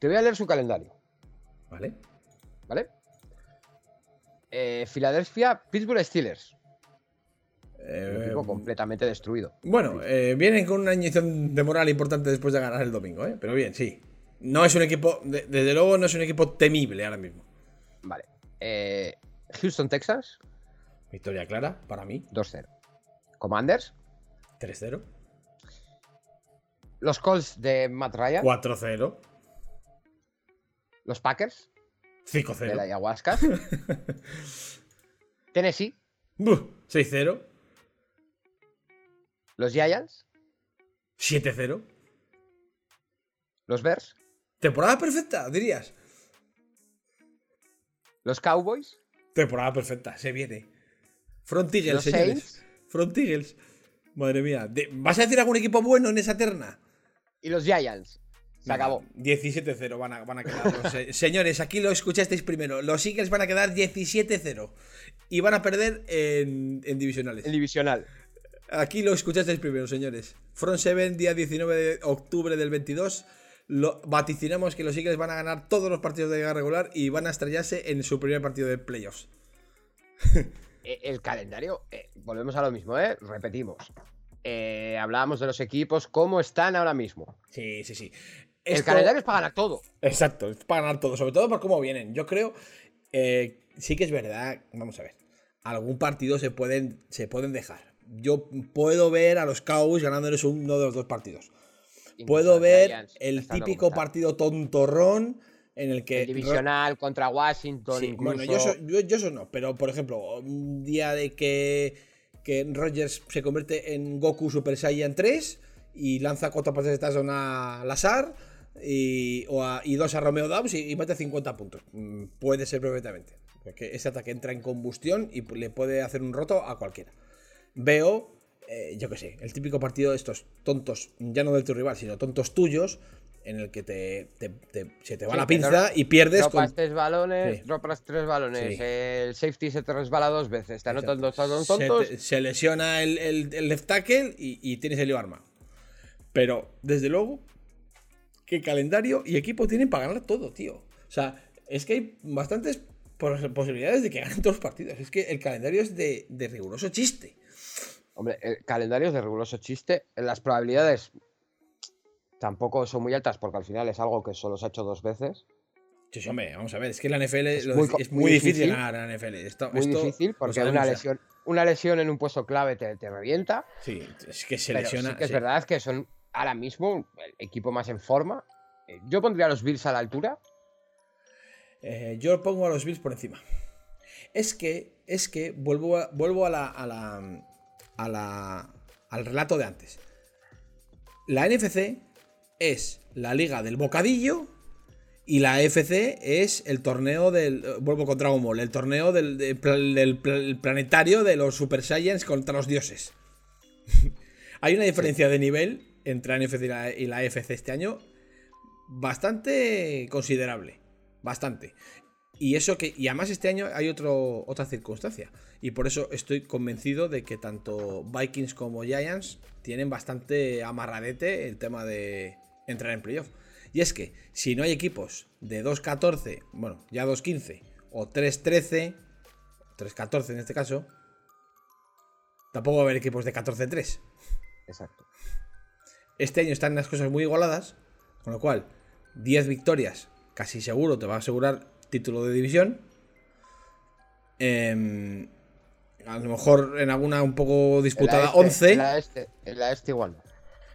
Te voy a leer su calendario. Vale. ¿Vale? Eh, Filadelfia, Pittsburgh Steelers. Un equipo Eh, completamente destruido. bueno, eh, vienen con una inyección de moral importante después de ganar el domingo, ¿eh? Pero bien, sí. No es un equipo, de- desde luego no es un equipo temible ahora mismo. Vale. Eh, Houston, Texas, Victoria clara para mí, 2-0. Commanders, 3-0. Los Colts de Matt Ryan, 4-0. los Packers de la 5-0. ayahuasca, Tennessee, Buh, 6-0. los Giants, 7-0. los Bears, Temporada perfecta, dirías. los Cowboys, Temporada perfecta, se viene. Front Eagles, señores. Saints Front Eagles. Madre mía. ¿Vas a decir algún equipo bueno en esa terna? Y los Giants. Se acabó. 17-0 van a, van a quedar. eh, señores, aquí lo escuchasteis primero. Los Eagles van a quedar 17-0. Y van a perder en, en divisionales. El divisional. Aquí lo escuchasteis primero, señores. Front 7, día 19 de octubre del 22. Lo, vaticinamos que los Eagles van a ganar todos los partidos de liga regular y van a estrellarse en su primer partido de playoffs. Eh, El calendario, eh, volvemos a lo mismo, ¿eh? Repetimos. Eh, hablábamos de los equipos, cómo están ahora mismo. Sí, sí, sí. El calendario es para ganar todo. Exacto, es para ganar todo, sobre todo por cómo vienen. Yo creo, eh, sí que es verdad, vamos a ver, algún partido se pueden, se pueden dejar. Yo puedo ver a los Cowboys ganándoles uno de los dos partidos. Incluso Puedo ver Giants, el típico partido tontorrón en el que... El divisional contra Washington, Sí, incluso. bueno, yo eso, yo, yo eso no, pero por ejemplo, un día de que, que Rogers se convierte en Goku Super Saiyan 3 y lanza cuatro pases de touchdown a Lazar y, o a- y dos a Romeo Dobbs y, y mete 50 puntos. Mm, Puede ser perfectamente. Porque ese ataque entra en combustión y le puede hacer un roto a cualquiera. Veo, eh, yo qué sé, el típico partido de estos tontos, ya no del tu rival, sino tontos tuyos, en el que te, te- te- se te va Sí, la pinza y pierdes con, Dropas tres balones, Sí. dropas tres balones. Sí. El safety se te resbala dos veces. Te anotan dos se, tontos. te- se lesiona el, el- el left tackle y, y tienes el armado. Pero, desde luego, ¿qué calendario y equipo tienen para ganar todo, tío? O sea, es que hay bastantes pos- posibilidades de que ganen todos los partidos. Es que el calendario es de, de riguroso chiste. Hombre, el calendario es de riguroso chiste. Las probabilidades tampoco son muy altas porque al final es algo que solo se ha hecho dos veces. Sí, sí, hombre, vamos a ver, es que la NFL es muy muy, co- es muy muy difícil, difícil. ganar a la NFL. Esto- Muy esto difícil porque una lesión, una lesión en un puesto clave te, te revienta. Sí, es que se lesiona. sí que es sí. verdad que son ahora mismo el equipo más en forma. Eh, Yo pondría a los Bills a la altura. Eh, yo pongo a los Bills por encima. Es que, es que vuelvo a, vuelvo a la, a la, a la- al relato de antes. La NFC es la liga del bocadillo y la FC es el torneo del. eh, Vuelvo con Dragon el torneo del, del pla- del pla- el planetario de los Super Saiyans contra los dioses. Hay una diferencia de nivel entre la NFC y la, y FC este año bastante considerable. Bastante. Y eso que. Y además este año hay otro, otra circunstancia. Y por eso estoy convencido de que tanto Vikings como Giants tienen bastante amarradete el tema de entrar en playoff. Y es que si no hay equipos de 2-14, bueno, ya 2-15 o 3-13, 3-14 en este caso, tampoco va a haber equipos de 14-3. Exacto. Este año están las cosas muy igualadas, con lo cual 10 victorias casi seguro te va a asegurar título de división. Em, a lo mejor en alguna un poco disputada En este- 11. En la este, en la este igual.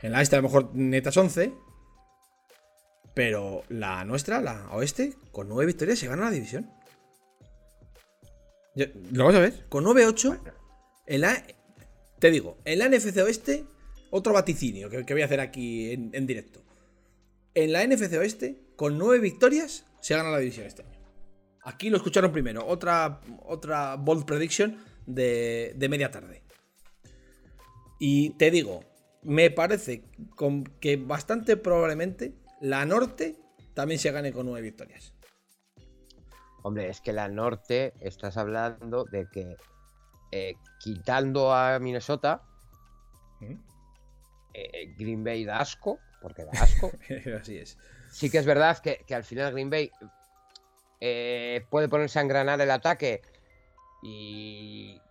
En la este a lo mejor netas 11. Pero la nuestra, la oeste, con 9 victorias se gana la división. Lo vamos a ver. Con 9-8. En la, te digo, en la NFC Oeste, otro vaticinio que, que voy a hacer aquí en, en directo. En la NFC Oeste, con 9 victorias, se gana la división este año. Aquí lo escucharon primero. Otra, otra bold prediction de, de media tarde. Y te digo, me parece con que bastante probablemente la norte también se gane con 9 victorias. Hombre, es que la norte estás hablando de que eh, quitando a Minnesota, ¿Mm? eh, Green Bay da asco, porque da asco. Así es. Sí que es verdad que, al final Green Bay eh, puede ponerse a engranar el ataque y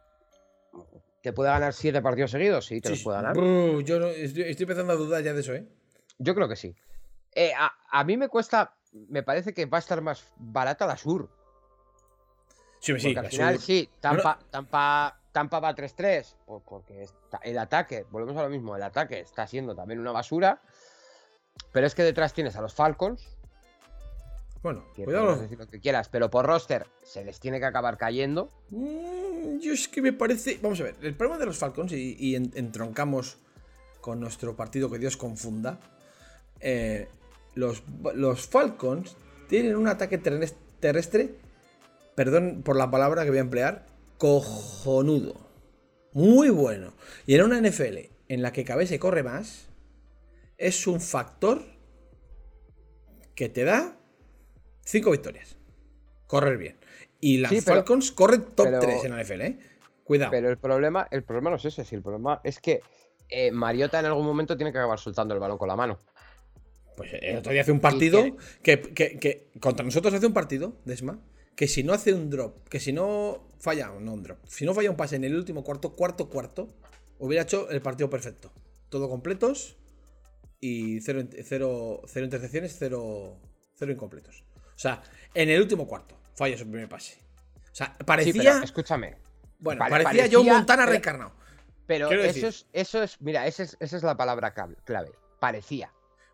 te puede ganar siete partidos seguidos, sí, te los puede ganar. yo estoy, empezando a dudar ya de eso, ¿eh? Yo creo que sí. Eh, a, mí me cuesta, me parece que va a estar más barata la Sur. Sí, sí, al final sí, Tampa, Tampa, Tampa va 3-3, porque el ataque, volvemos a lo mismo, el ataque está siendo también una basura, pero es que detrás tienes a los Falcons. Bueno, cuidado. Decir lo que quieras, pero por roster se les tiene que acabar cayendo. Mm, yo es que me parece. Vamos a ver, el problema de los Falcons, y, entroncamos con nuestro partido que Dios confunda. Eh, los, los Falcons tienen un ataque terrestre, perdón por la palabra que voy a emplear, cojonudo. Muy bueno. Y en una NFL en la que cabe se corre más, es un factor que te da 5 victorias. Correr bien. Y las Falcons corren top 3 en la NFL, ¿eh? Cuidado. Pero el problema, el problema no es ese, si el problema es que eh, Mariota en algún momento tiene que acabar soltando el balón con la mano. Pues el otro día hace un partido que, contra nosotros hace un partido, Desma, que si no hace un drop, que si no falla, no un drop, si no falla un pase en el último cuarto, cuarto, cuarto, hubiera hecho el partido perfecto. Todo completos y cero, cero, cero intercepciones, cero, cero incompletos. O sea, en el último cuarto falla su primer pase. O sea, parecía. escúchame. Bueno, parecía, yo John Montana reencarnado. Pero eso es, eso es, mira, esa es, esa es la palabra clave. Parecía.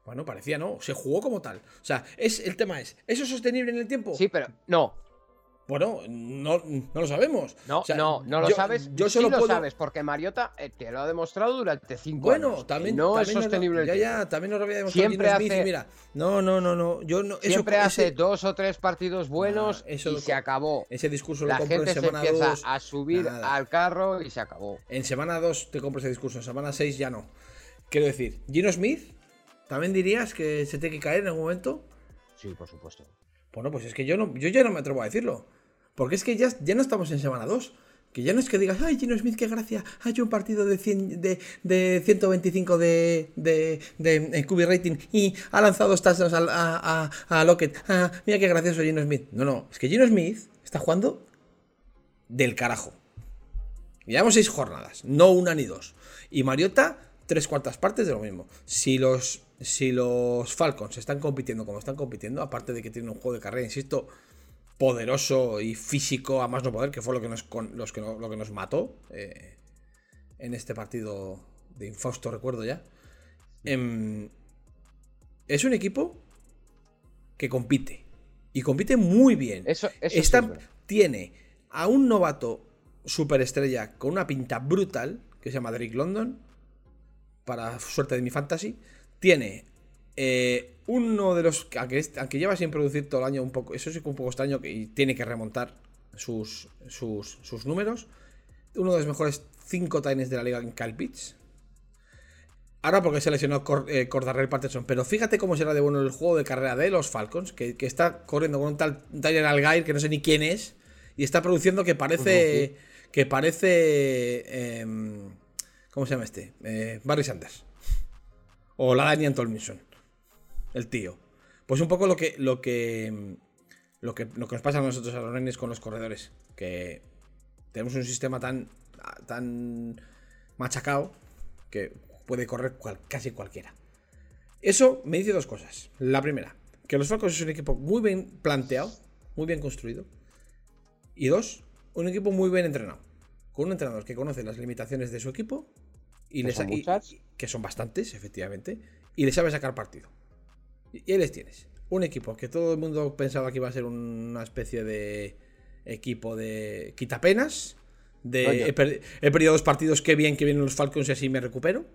Bueno, parecía no, se jugó como tal. O sea, es, el tema es, ¿eso es sostenible en el tiempo? Sí, pero no. Bueno, no, lo sabemos. No, no, no lo sabes. Yo solo sí lo sabes, porque Mariota eh, te lo ha demostrado durante cinco años. Bueno, también. No es sostenible. ya, ya, también nos lo había demostrado. Siempre hace. mira, no, no, no, no. Yo no siempre hace dos o tres partidos buenos y se acabó. Ese discurso lo La compro gente en semana se empieza a subir al carro y se acabó. En semana 2 te compro ese discurso, en semana 6 ya no. Quiero decir, Gino Smith ¿También dirías que se tiene que caer en algún momento? Sí, por supuesto. Bueno, pues es que yo, no, yo ya no me atrevo a decirlo. Porque es que ya, ya no estamos en semana 2. Que ya no es que digas, ay, Gino Smith, qué gracia, ha hecho un partido de, 100, de, de 125 de, de, de, QB rating y ha lanzado dos a, a, a, Lockett. Ah, mira qué gracioso Gino Smith. No, no, es que Gino Smith está jugando del carajo. Llevamos seis jornadas, no una ni dos. Y Mariota, tres cuartas partes de lo mismo. Si los si los Falcons están compitiendo como están compitiendo, aparte de que tienen un juego de carrera, insisto, poderoso y físico a más no poder, que fue lo que nos, los que, lo que nos mató eh, en este partido de infausto, recuerdo ya. Em, es un equipo que compite. Y compite muy bien. Eso, tiene a un novato superestrella con una pinta brutal, que se llama Drake London, para suerte de mi fantasy tiene eh, uno de los. Aunque, lleva sin producir todo el año un poco. Eso sí que un poco extraño y tiene que remontar sus, sus, números. Uno de los mejores 5 tines de la liga en Kyle Pitts. Ahora porque se lesionó eh, Cordarrell Patterson. Pero fíjate cómo será de bueno el juego de carrera de los Falcons. Que, está corriendo con un tal Tyler Algair que no sé ni quién es. Y está produciendo que parece. Que parece. Em, ¿Cómo se llama este? Eh, Barry Sanders. O la Daniel Tolminson. El tío. Pues un poco lo que, lo que, lo que, lo que nos pasa a nosotros a los nenes con los corredores. Que tenemos un sistema tan, tan machacado que puede correr casi cualquiera. Eso me dice dos cosas. La primera, que los Falcons es un equipo muy bien planteado, muy bien construido. Y dos, un equipo muy bien entrenado. Con un entrenador que conoce las limitaciones de su equipo y les, que son bastantes, efectivamente, y le sabe sacar partido. Y, ahí les tienes. Un equipo que todo el mundo pensaba que iba a ser una especie de equipo de quitapenas. De he, perdido dos partidos, qué bien que vienen los Falcons y así me recupero.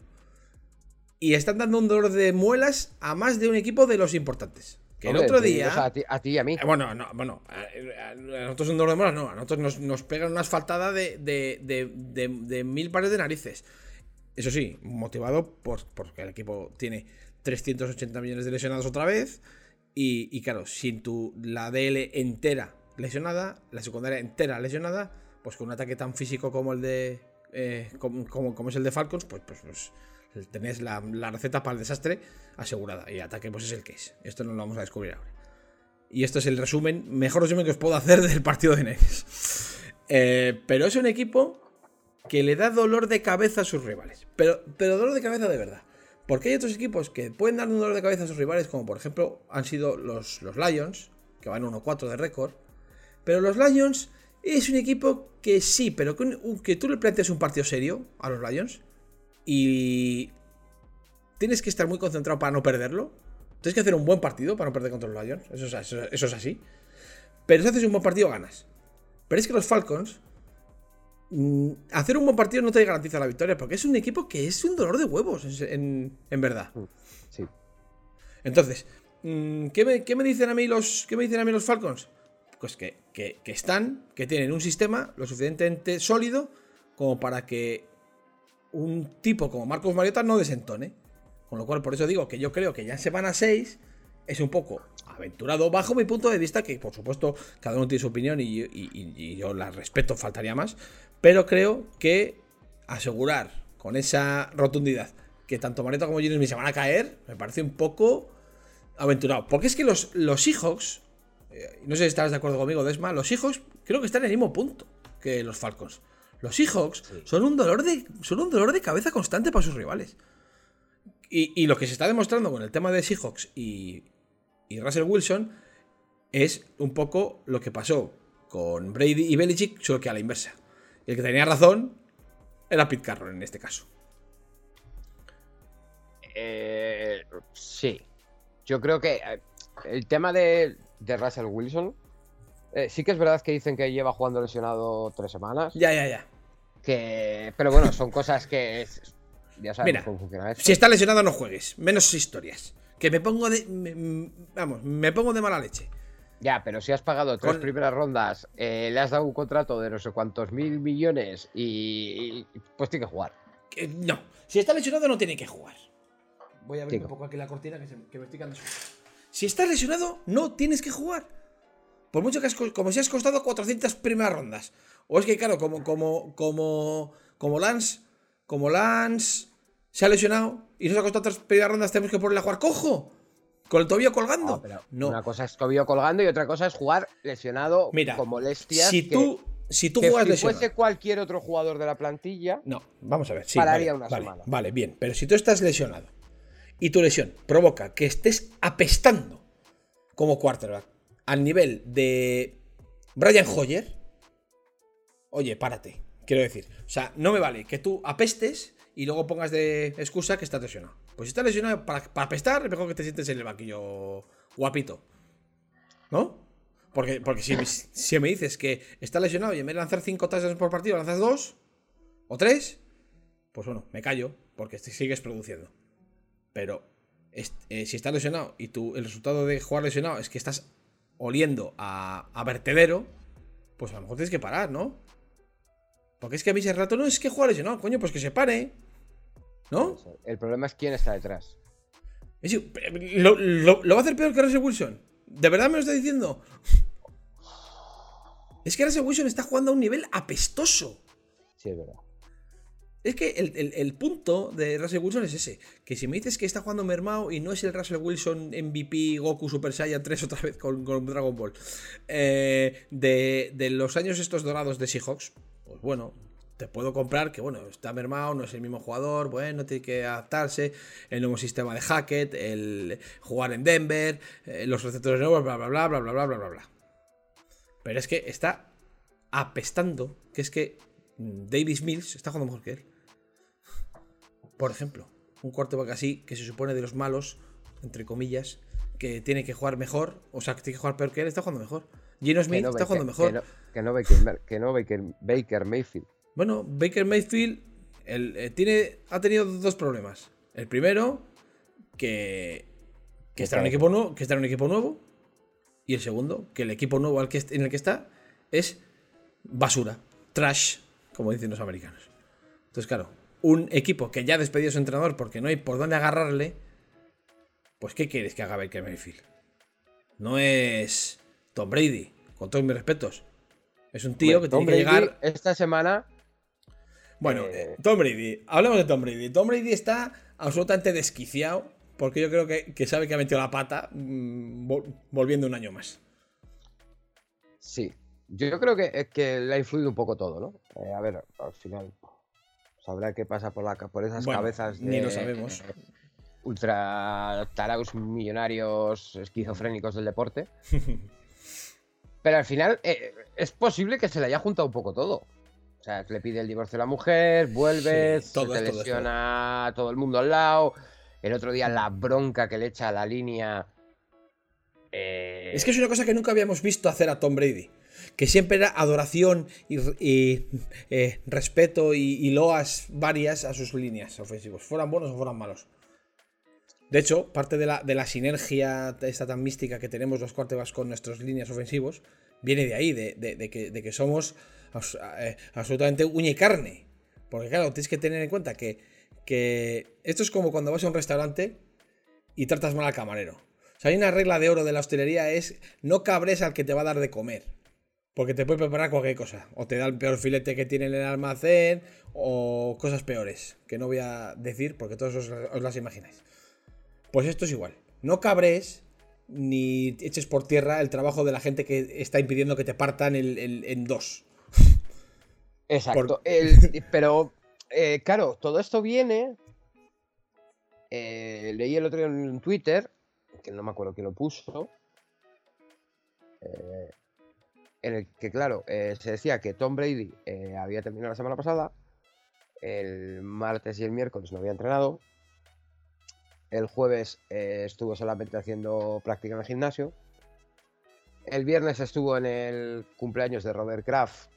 Y están dando un dolor de muelas a más de un equipo de los importantes. Que el otro día. A ti, y a mí. Eh, bueno, no, bueno. A, nosotros un dolor de muelas no. A nosotros nos, nos pegan una asfaltada de, de mil pares de narices. Eso sí, motivado por, porque el equipo tiene 380 millones de lesionados otra vez. Y, claro, sin tu, la DL entera lesionada, la secundaria entera lesionada, pues con un ataque tan físico como el de. Eh, como, como, es el de Falcons, pues, pues, pues Tenés la, receta para el desastre asegurada. Y ataque, pues es el que es. Esto no lo vamos a descubrir ahora. Y esto es el resumen, mejor resumen que os puedo hacer del partido de Nets. Eh, pero es un equipo que le da dolor de cabeza a sus rivales. Pero, pero dolor de cabeza de verdad. Porque hay otros equipos que pueden dar un dolor de cabeza a sus rivales, como por ejemplo han sido los, los Lions, que van 1-4 de récord. Pero los Lions es un equipo que sí, pero que, que tú le planteas un partido serio a los Lions y tienes que estar muy concentrado para no perderlo. Tienes que hacer un buen partido para no perder contra los Lions. Eso es, eso, es así. Pero si haces un buen partido, ganas. Pero es que los Falcons. Mm, hacer un buen partido no te garantiza la victoria. Porque es un equipo que es un dolor de huevos. En, verdad. Mm, sí. Entonces. Mm, ¿qué me, dicen a mí los. ¿Qué me dicen a mí los Falcons? Pues que, que están. Que tienen un sistema lo suficientemente sólido. Como para que un tipo como Marcos Mariota no desentone. Con lo cual, por eso digo que yo creo que ya se van a 6 es un poco aventurado bajo mi punto de vista, que por supuesto cada uno tiene su opinión y, yo la respeto, faltaría más, pero creo que asegurar con esa rotundidad que tanto Mariota como Junior se van a caer, me parece un poco aventurado. Porque es que los, los Seahawks, eh, no sé si estarás de acuerdo conmigo, Desma, los Seahawks creo que están en el mismo punto que los Falcons. Los Seahawks son, un dolor de, son un dolor de cabeza constante para sus rivales. Y, lo que se está demostrando con el tema de Seahawks y, y Russell Wilson es un poco lo que pasó con Brady y Belichick, solo que a la inversa. El que tenía razón era Pete Carroll en este caso. Eh, sí. Yo creo que eh, el tema de, de Russell Wilson. Eh, sí que es verdad que dicen que lleva jugando lesionado tres semanas. Ya, ya, ya. Que, pero bueno, son cosas que ya sabes cómo funciona esto. Si está lesionado, no juegues. Menos historias. Que me pongo de. vamos, me pongo de mala leche. Ya, pero si has pagado tres primeras rondas, eh, le has dado un contrato de no sé cuántos mil millones y, pues tiene que jugar. no, si está lesionado no tiene que jugar. Voy a abrir un poco aquí la cortina que, que me estoy quedando Si estás lesionado, no tienes que jugar. Por mucho que has, como si has costado 400 primeras rondas. O es que, claro, como, como, como, como Lance, como Lance se ha lesionado y nos ha costado tres primeras rondas, tenemos que ponerle a jugar cojo. Con el tobillo colgando. No, Una cosa es tobillo colgando y otra cosa es jugar lesionado Mira, con molestias. Si tú, si tú juegas si fuese cualquier otro jugador de la plantilla. No, vamos a ver. Sí, pararía una semana. Vale, bien. Pero si tú estás lesionado y tu lesión provoca que estés apestando como quarterback al nivel de Brian Hoyer, oye, párate. Quiero decir, o sea, no me vale que tú apestes y luego pongas de excusa que estás lesionado. Pues si estás lesionado para, apestar, es mejor que te sientes en el banquillo guapito. ¿No? Porque, porque si, me dices que estás lesionado y en vez de lanzar 5 touchdowns por partido lanzas 2 o 3, pues bueno, me callo porque sigues produciendo. Pero eh, si estás lesionado y tú, el resultado de jugar lesionado es que estás oliendo a, vertedero, pues a lo mejor tienes que parar, ¿no? Porque es que a mí ese rato no es que juegue lesionado, coño, pues que se pare. ¿No? El problema es quién está detrás. lo, va a hacer peor que Russell Wilson. ¿De verdad me lo está diciendo? Es que Russell Wilson está jugando a un nivel apestoso. Sí, es verdad. Es que el, punto de Russell Wilson es ese. Que si me dices que está jugando mermao y no es el Russell Wilson MVP Goku Super Saiyan 3 otra vez con, Dragon Ball. Eh, de, de, los años estos dorados de Seahawks pues bueno, te puedo comprar que, bueno, está mermado, no es el mismo jugador, bueno, tiene que adaptarse, el nuevo sistema de Hackett, el jugar en Denver, eh, los receptores nuevos, bla, bla, bla, bla, bla, bla, bla, bla, bla. Pero es que está apestando, que es que Davis Mills está jugando mejor que él. Por ejemplo, un quarterback así, que se supone de los malos, entre comillas, que tiene que jugar mejor, o sea, que tiene que jugar peor que él, está jugando mejor. Gino Smith está jugando mejor. Que no, Baker, que no Baker, Mayfield. Bueno, Baker Mayfield eh, tiene, ha tenido dos problemas. El primero, que, que, está en un equipo nuevo, que está en un equipo nuevo. Y el segundo, que el equipo nuevo al que, en el que está es basura, trash, como dicen los americanos. Entonces, claro, un equipo que ya ha despedido a su entrenador porque no hay por dónde agarrarle, pues ¿qué quieres que haga Baker Mayfield? No es Tom Brady, con todos mis respetos. Es un tío que tiene que llegar. Esta semana. Bueno, eh, Tom Brady, hablemos de Tom Brady. Tom Brady está absolutamente desquiciado porque yo creo que, sabe que ha metido la pata mm, volviendo un año más. Sí, yo creo que, que le ha influido un poco todo, ¿no? Eh, a ver, al final sabrá qué pasa por, la, por esas cabezas de, Ni lo sabemos. ultra taraos millonarios esquizofrénicos del deporte. Pero al final eh, es posible que se le haya juntado un poco todo. O sea, le pide el divorcio a la mujer, vuelve, se lesiona todo el mundo al lado. El otro día la bronca que le echa a la línea. Eh, es que es una cosa que nunca habíamos visto hacer a Tom Brady. Que siempre era adoración y, eh, respeto y, loas varias a sus líneas ofensivos, fueran buenos o fueran malos. De hecho, parte de la, de la sinergia esta tan mística que tenemos los quarterbacks con nuestras líneas ofensivos viene de ahí, de, que, de que somos absolutamente uña y carne. Porque claro, tienes que tener en cuenta que, esto es como cuando vas a un restaurante y tratas mal al camarero. O sea, hay una regla de oro de la hostelería es no cabres al que te va a dar de comer. Porque te puede preparar cualquier cosa. O te da el peor filete que tiene en el almacén. O cosas peores. Que no voy a decir porque todos os, las imagináis. Pues esto es igual. No cabres ni eches por tierra el trabajo de la gente que está impidiendo que te partan en dos. Exacto. pero, eh, claro, todo esto viene. Eh, leí el otro día en Twitter, que no me acuerdo quién lo puso. Eh, en el que, claro, se decía que Tom Brady había terminado la semana pasada. El martes y el miércoles no había entrenado. El jueves estuvo solamente haciendo práctica en el gimnasio. El viernes estuvo en el cumpleaños de Robert Kraft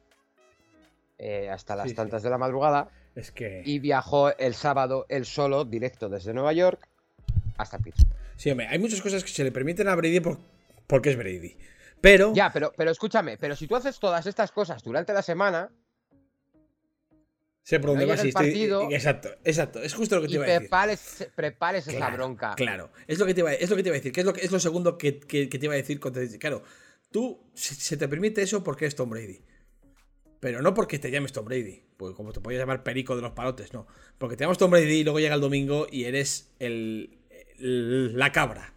eh, hasta las tantas de la madrugada. Es que... Y viajó el sábado él solo, directo desde Nueva York, hasta Pittsburgh. Sí, hombre, hay muchas cosas que se le permiten a Brady porque es Brady. Pero... Ya, pero, pero escúchame, pero si tú haces todas estas cosas durante la semana... Sé por dónde vas y Exacto, exacto. Es justo lo que te iba a decir. Prepares, prepares esa bronca. Claro, es lo que te iba, es lo que te iba a decir. Que es lo, es lo segundo que, te iba a decir. Claro, tú se te permite eso porque es Tom Brady. Pero no porque te llames Tom Brady, pues como te podías llamar Perico de los Palotes, no. Porque te llamas Tom Brady y luego llega el domingo y eres el, la cabra.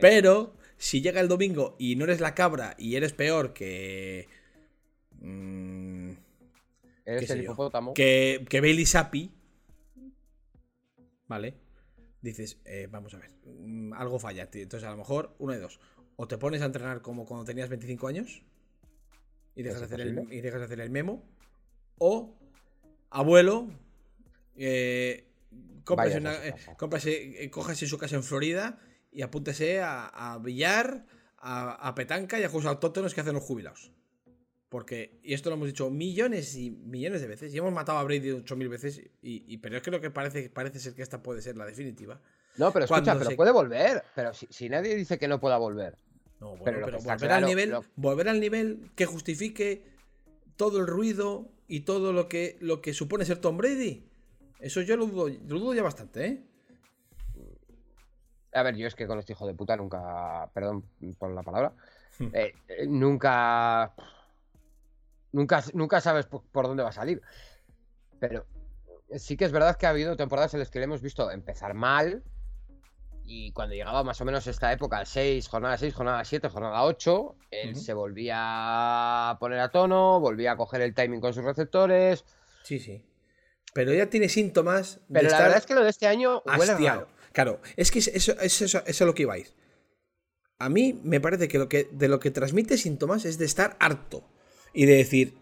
Pero si llega el domingo y no eres la cabra y eres peor que. Mmm, eres el hipopótamo. Que, que Bailey Sapi. ¿Vale? Dices, eh, vamos a ver, mm, algo falla. Entonces, a lo mejor, uno de dos. O te pones a entrenar como cuando tenías 25 años y dejas, de hacer el, y dejas de hacer el memo. O, abuelo, eh, eh, cójase su casa en Florida y apúntese a, billar, a, petanca y a juegos autóctonos que hacen los jubilados. Porque, y esto lo hemos dicho millones y millones de veces, y hemos matado a Brady 8000 veces, y, pero es que lo que parece, parece ser que esta puede ser la definitiva. No, pero escucha, pero puede volver. Pero si, nadie dice que no pueda volver. No, bueno, pero, volver, al nivel, volver al nivel que justifique todo el ruido y todo lo que, lo que supone ser Tom Brady. Eso yo lo dudo, lo dudo ya bastante, ¿eh? A ver, yo es que con este hijo de puta nunca. Perdón por la palabra. Hmm. Eh, eh, nunca. Nunca, nunca sabes por, dónde va a salir. Pero sí que es verdad que ha habido temporadas en las que le hemos visto empezar mal y cuando llegaba más o menos esta época, 6, jornada 6, jornada 7, jornada 8, él se volvía a poner a tono, volvía a coger el timing con sus receptores. Sí, sí. Pero ya tiene síntomas. Pero la verdad es que lo de este año huele Claro, es que eso, es eso, es lo que ibais. A mí me parece que, lo que de lo que transmite síntomas es de estar harto y de decir.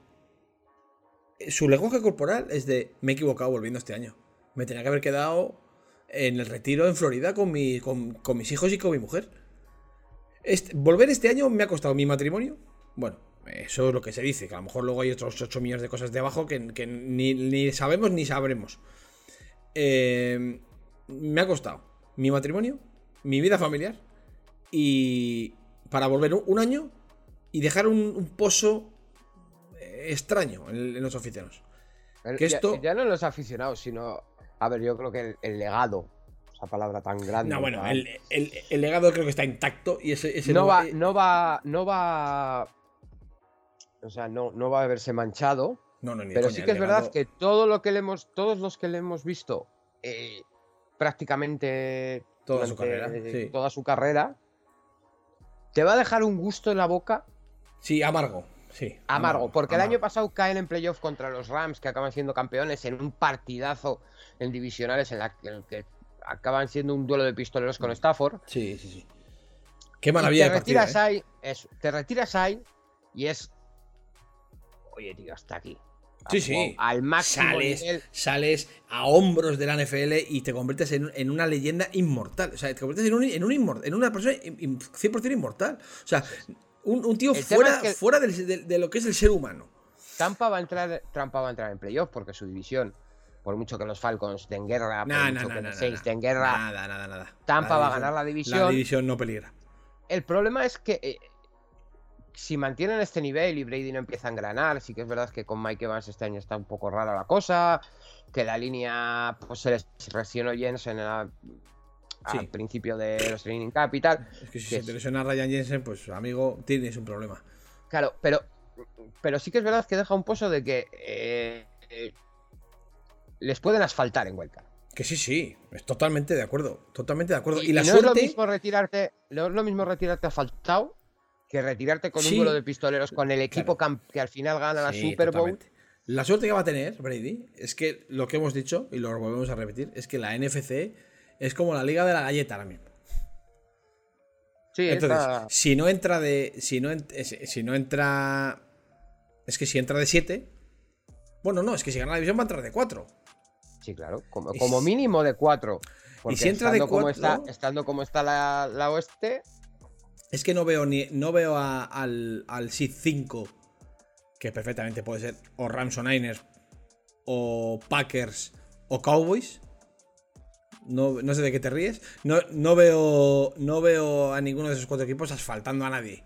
Su lenguaje corporal es de me he equivocado volviendo este año. Me tenía que haber quedado en el retiro en Florida con, mi, con, mis hijos y con mi mujer. Este, volver este año me ha costado mi matrimonio. Bueno, eso es lo que se dice, que a lo mejor luego hay otros 8 millones de cosas de abajo que, ni, sabemos ni sabremos. Eh, me ha costado mi matrimonio, mi vida familiar y para volver un, año y dejar un, pozo extraño en, los aficionados. Que esto... ya no en los aficionados, sino a ver, yo creo que el, legado, esa palabra tan grande. No, bueno, el, legado creo que está intacto y ese, no, va, no va, no va, o sea, no, no va a verse manchado, No, no, ni Pero sí que es verdad que todo lo que le hemos, todos los que le hemos visto eh, prácticamente toda su carrera, toda su carrera, te va a dejar un gusto en la boca. Sí, amargo. Sí, amargo, porque el año pasado caen en playoff contra los Rams, que acaban siendo campeones, en un partidazo en divisionales en, la, el que acaban siendo un duelo de pistoleros con Stafford. Sí, sí, sí. Qué maravilla. te retiras ¿eh? ahí, te retiras ahí y es. Oye, tío, hasta aquí. Sí, sí. Al máximo sales, sales a hombros de la NFL y te conviertes en, una leyenda inmortal. O sea, te conviertes en, un, en, un en una persona 100% inmortal. O sea, un, tío fuera, fuera de, lo que es el ser humano. Tampa va a entrar, Tampa va a entrar en playoff porque su división, por mucho que los Falcons den guerra, por mucho que los Saints den guerra, nada, nada, nada. Tampa va a ganar la división. La división no peligra. El problema es que eh, si mantienen este nivel y Brady no empieza a engranar, sí que es verdad que con Mike Evans este año está un poco rara la cosa, que la línea pues se les reaccionó Jensen al principio de los Training Capital. Es que si se te lesiona Ryan Jensen, pues amigo, tienes un problema. Claro, pero, pero sí que es verdad que deja un pozo de que eh, eh, les pueden asfaltar en Huelca. Que sí, sí, es totalmente de acuerdo, totalmente de acuerdo. Y, la no es lo mismo retirarte, no es lo mismo retirarte asfaltado que retirarte con un duelo de pistoleros con el equipo que al final gana la Super Bowl. La suerte que va a tener Brady es que lo que hemos dicho, y lo volvemos a repetir, es que la NFC es como la liga de la galleta ahora mismo. Sí, Entonces, si no entra de. Si no, si no entra. Es que si entra de 7. Bueno, no, es que si gana la división va a entrar de 4. Sí, claro. Como, mínimo de 4. Y si entra de 4. Como está, estando como está la, la oeste, es que no veo ni. No veo al, al 5, que perfectamente puede ser o Rams o Niners, o Packers, o Cowboys. No, sé de qué te ríes. No, no, veo, no veo a ninguno de esos cuatro equipos asfaltando a nadie.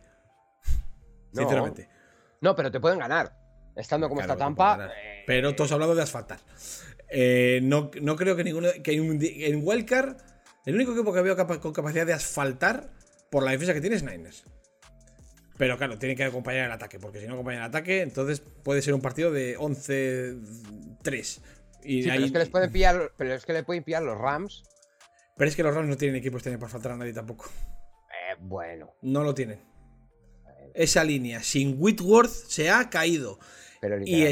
Sinceramente. No, pero te pueden ganar. Estando como está Tampa. Eh, pero todos hablando de asfaltar. Eh, no, creo que ninguno. Que en Wildcard. El único equipo que veo con capacidad de asfaltar por la defensa que tienes Niners. Pero claro, tiene que acompañar el ataque, porque si no acompaña el ataque, entonces puede ser un partido de 11-3. Y pero, es que les pueden pillar, pero es que le pueden pillar los Rams. Pero es que los Rams no tienen equipos para faltar a nadie tampoco. Eh, bueno. No lo tienen. Esa línea sin Whitworth se ha caído. y,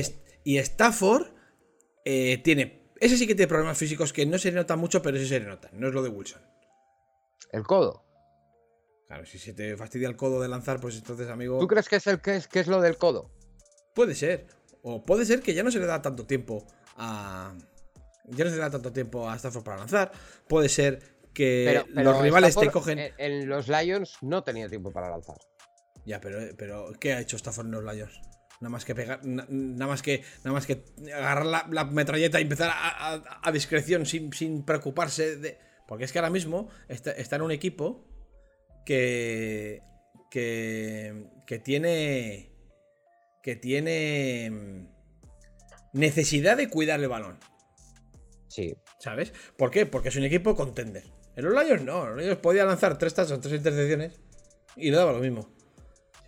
y Stafford eh, tiene. Ese sí que tiene problemas físicos que no se le notan mucho, pero sí se le notan. No es lo de Wilson. El codo. Claro, si se te fastidia el codo de lanzar, pues entonces, amigo. ¿Tú crees que es el que es, que es lo del codo? Puede ser. O puede ser que ya no se le da tanto tiempo a. Ya no se da tanto tiempo a Stafford para lanzar. Puede ser que los rivales te cogen. En, los Lions no tenía tiempo para lanzar. Ya, pero, pero ¿qué ha hecho Stafford en los Lions? Nada más que pegar, nada más que, nada más que agarrar la, metralleta y empezar a, discreción sin, sin, preocuparse de. Porque es que ahora mismo está en un equipo que, que, tiene, que tiene necesidad de cuidar el balón. Sí. ¿Sabes? ¿Por qué? Porque es un equipo contender. En los Lions no, los Lions podía lanzar tres o tres intercepciones y le daba lo mismo.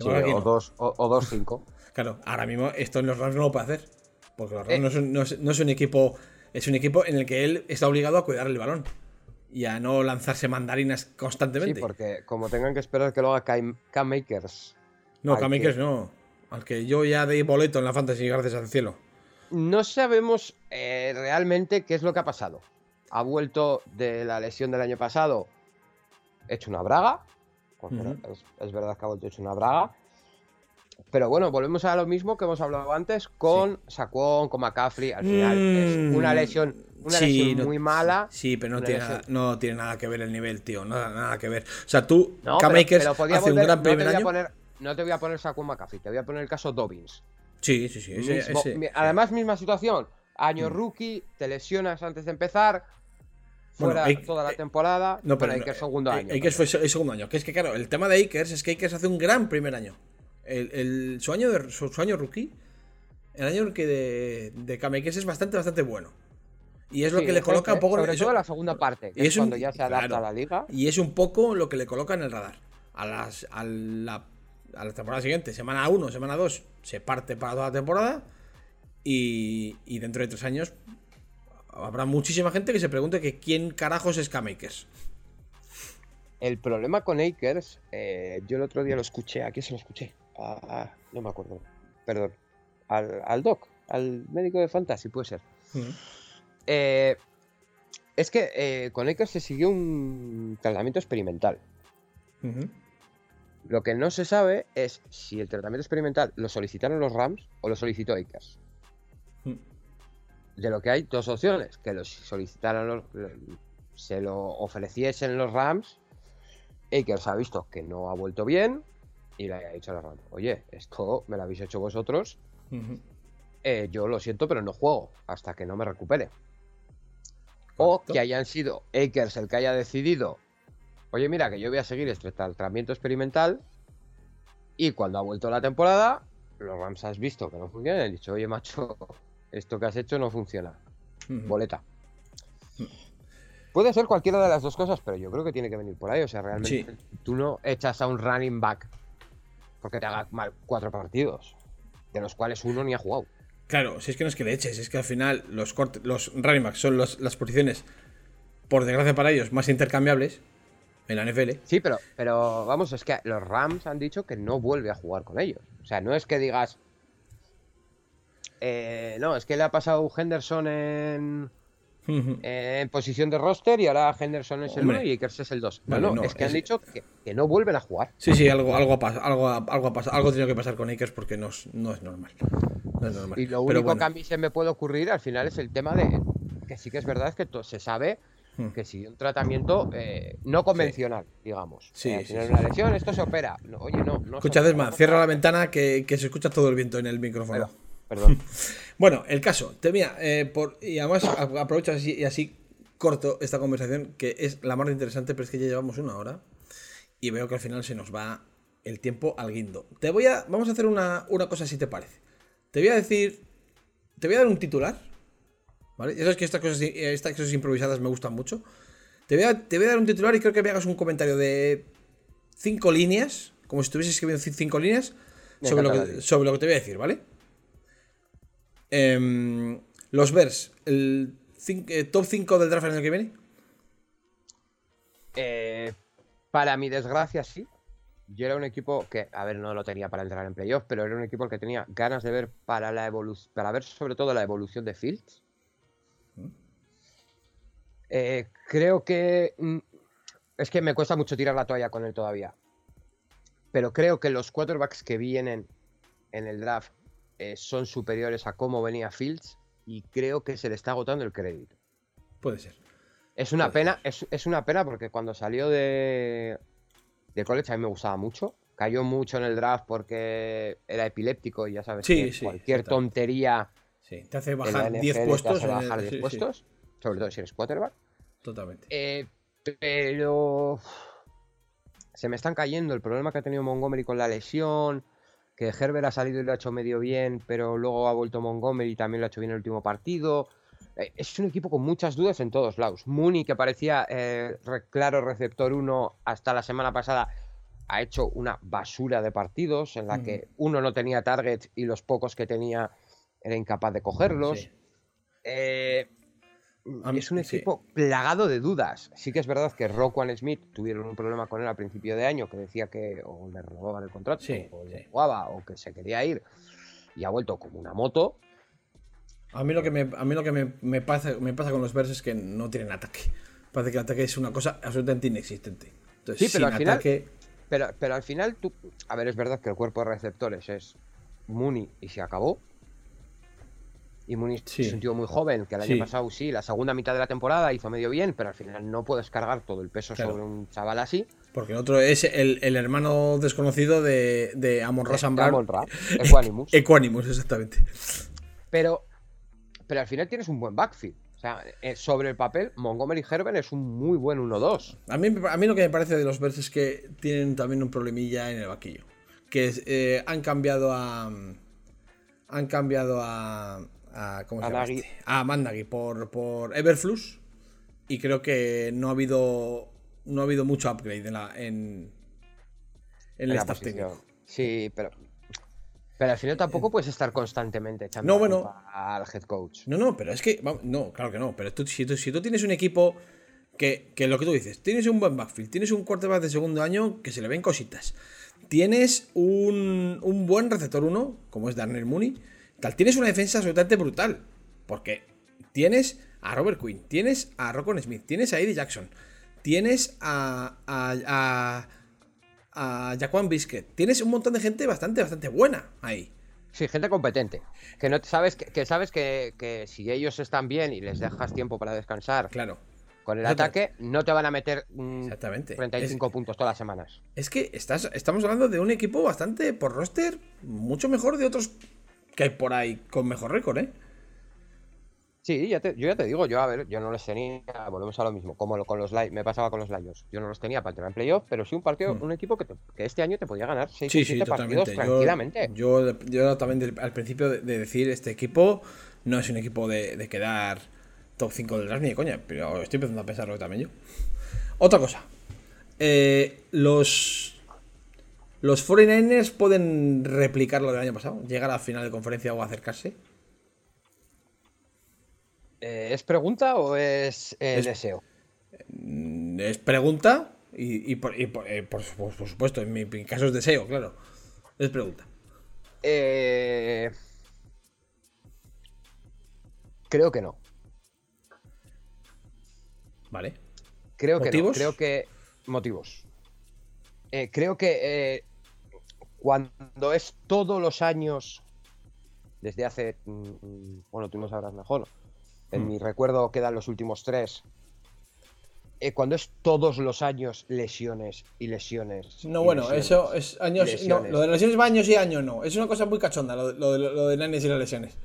o, dos, o, dos cinco. claro, ahora mismo esto en los Rams no lo puede hacer. Porque los Rams eh. no, es, no es un equipo. Es un equipo en el que él está obligado a cuidar el balón y a no lanzarse mandarinas constantemente. Sí, porque como tengan que esperar que lo haga K-Makers. No, K-Makers no. Al que yo ya de boleto en la Fantasy, gracias al cielo. No sabemos eh, realmente qué es lo que ha pasado. Ha vuelto de la lesión del año pasado hecho una braga. es, verdad que ha vuelto hecho una braga. Pero bueno, volvemos a lo mismo que hemos hablado antes con sí. con McCaffrey. Al final es una mm, lesión una lesión muy mala. Sí, pero no tiene, nada, no tiene nada que ver el nivel, tío. Nada, nada que ver. O sea, tú, no, hace un gran primer año. no te voy a poner Saquon McCaffrey, te voy a poner el caso Dobbins. Sí, sí, sí. Además, misma situación. Año mm. rookie, te lesionas antes de empezar. Fuera toda la temporada. No, pero Akers segundo año. Akers fue el segundo año. Que es que, claro, el tema de Akers es que Akers hace un gran primer año. El, su, año de, su, año rookie, el año que de, de Cam Akers es bastante, bastante bueno. Y es lo que le coloca un poco. Sobre eso, todo la segunda parte, y es, cuando ya se adapta a la liga. Y es un poco lo que le coloca en el radar. A, las, a, la, a la temporada siguiente, semana 1, semana 2, se parte para toda la temporada. Y, y dentro de tres años habrá muchísima gente que se pregunte que quién carajos es K-Makers. El problema con Akers, eh, yo el otro día lo escuché, ¿a quién se lo escuché? Ah, no me acuerdo, perdón. Al, doc, al médico de Fantasy, puede ser. Mm. Eh, es que eh, con Akers se siguió un tratamiento experimental. Lo que no se sabe es si el tratamiento experimental lo solicitaron los Rams o lo solicitó Akers. Mm. De lo que hay dos opciones, que lo solicitaran los, se lo ofreciesen los Rams Akers ha visto que no ha vuelto bien y le ha dicho a la Rams, oye, esto me lo habéis hecho vosotros, eh, yo lo siento, pero no juego hasta que no me recupere. O que hayan sido Akers el que haya decidido, oye, mira, que yo voy a seguir este tratamiento experimental y cuando ha vuelto la temporada, los Rams has visto que no funciona y han dicho, oye, macho, esto que has hecho no funciona. Boleta. Puede ser cualquiera de las dos cosas, pero yo creo que tiene que venir por ahí. O sea, realmente tú no echas a un running back porque te haga mal cuatro partidos, de los cuales uno ni ha jugado. Claro, si es que no es que le eches, es que al final los, los running backs son las posiciones, por desgracia para ellos, más intercambiables en la NFL. Sí, pero, pero vamos, es que los Rams han dicho que no vuelve a jugar con ellos. O sea, no es que digas. Eh, no, es que le ha pasado Henderson en en posición de roster y ahora Henderson es el 1 y Akers es el 2. no, es que han dicho que, no vuelven a jugar. Sí, sí, algo, algo, ha, algo, algo, algo ha tenido que pasar con Akers porque no es, no es normal. Y lo único que a mí se me puede ocurrir al final es el tema de que sí que es verdad que se sabe. Que sigue un tratamiento eh, no convencional, digamos. Sí, eh, sí, una lesión, esto se opera. oye, no. no escucha, Desma, cierra la ventana que, que, se escucha todo el viento en el micrófono. Perdón. bueno, el caso. Te mira, eh, por, y además aprovecho así, y así corto esta conversación, que es la más interesante, pero es que ya llevamos una hora. Y veo que al final se nos va el tiempo al guindo. Te voy a. Vamos a hacer una, cosa si te parece. Te voy a decir. Te voy a dar un titular. ¿Vale? Ya sabes que estas cosas, estas cosas improvisadas me gustan mucho. Te voy, a, te voy a dar un titular y creo que me hagas un comentario de cinco líneas, como si estuvieses escribiendo cinco líneas, sobre lo, que, sobre lo que te voy a decir, ¿vale? Em, los Bears, el eh, top 5 del draft el año que viene. Eh, para mi desgracia, sí. Yo era un equipo que, a ver, no lo tenía para entrar en playoff, pero era un equipo que tenía ganas de ver para la evolución, para ver sobre todo la evolución de Fields. Eh, creo que mm, es que me cuesta mucho tirar la toalla con él todavía. Pero creo que los quarterbacks que vienen en el draft eh, son superiores a cómo venía Fields y creo que se le está agotando el crédito. Puede ser. Es una pena, es, una pena porque cuando salió de, de college a mí me gustaba mucho. Cayó mucho en el draft porque era epiléptico y ya sabes que cualquier tontería te hace bajar 10 puestos. bajar 10 puestos, sobre todo si eres quarterback. Totalmente. Eh, pero se me están cayendo el problema que ha tenido Montgomery con la lesión que Herbert ha salido y lo ha hecho medio bien, pero luego ha vuelto Montgomery y también lo ha hecho bien el último partido. Eh, es un equipo con muchas dudas en todos lados. Mooney, que parecía eh, claro receptor 1 hasta la semana pasada, ha hecho una basura de partidos en la que uno no tenía target y los pocos que tenía era incapaz de cogerlos. Eh, es un equipo plagado de dudas. Sí que es verdad que Roquan Smith tuvieron un problema con él al principio de año que decía que o le renovaban el contrato o le jugaba o que se quería ir y ha vuelto como una moto. A mí lo que me, a mí lo que me, pasa, me pasa con los versos es que no tienen ataque. Parece que el ataque es una cosa absolutamente inexistente. sí, pero al final. Pero, pero al final, tú. A ver, es verdad que el cuerpo de receptores es Muni y se acabó. Y Muniz es un tío muy joven, que el año pasado sí, la segunda mitad de la temporada hizo medio bien, pero al final no puedes cargar todo el peso sobre un chaval así. Porque el otro es el, hermano desconocido de, de Amon Ra Amon Ra, Equanimus. Equanimus, exactamente. Pero, pero al final tienes un buen backfield. O sea, eh, sobre el papel, Montgomery Herbert es un muy buen 1-2. A mí, a mí lo que me parece de los Bears es que tienen también un problemilla en el vaquillo. Que eh, han cambiado a. Han cambiado a a, ¿cómo se este? a Mandagi por, por Everflux y creo que no ha habido no ha habido mucho upgrade en, la, en, el staff técnico. Sí, pero Pero al final tampoco puedes estar constantemente echando no, bueno, al head coach. No, no, pero es que. No, claro que no. Pero tú, si, tú, si tú tienes un equipo que, que, lo que tú dices, tienes un buen backfield, tienes un quarterback de segundo año que se le ven cositas. Tienes un, un buen receptor uno, como es Darnell Mooney. Tal, tienes una defensa absolutamente brutal. Porque tienes a Robert Quinn, tienes a Rockon Smith, tienes a Eddie Jackson, tienes a, a, a, a Jaquan Biscuit, tienes un montón de gente bastante, bastante buena ahí. Sí, gente competente. Que no sabes que, sabes que, que, si ellos están bien y les dejas tiempo para descansar. Claro. Con el ataque no te van a meter mm, Exactamente. 35 puntos todas las semanas. Es que estás, estamos hablando de un equipo bastante por roster, mucho mejor de otros que hay por ahí con mejor récord, ¿eh? Sí, ya te, yo ya te digo, yo a ver, yo no les tenía, volvemos a lo mismo, como con los me pasaba con los Lions. Yo no los tenía para entrar en playoff, pero sí un partido, hmm. un equipo que, este año te podía ganar 6 sí, 7 partidos tranquilamente. Yo, yo, también al principio de, decir, este equipo no es un equipo de, quedar top 5 del draft ni de coña, pero estoy empezando a pensarlo también yo. Otra cosa. Eh, los los 49ers pueden replicar lo del año pasado, llegar a la final de conferencia o acercarse. Eh, ¿Es pregunta o es, eh, deseo? Mm, es pregunta y, por, eh, por, supuesto, en mi, caso es deseo, claro. Es pregunta. Creo que no. Vale. Creo que no. Creo que. Motivos. Creo que cuando es todos los años. Desde hace. Mm, mm, bueno, tú no sabrás mejor en hmm. mi recuerdo quedan los últimos tres. Eh, cuando es todos los años lesiones y lesiones. No, bueno, eso es años. No, lo de lesiones va años y años no. Es una cosa muy cachonda, lo, lo, lo de nanes y las lesiones.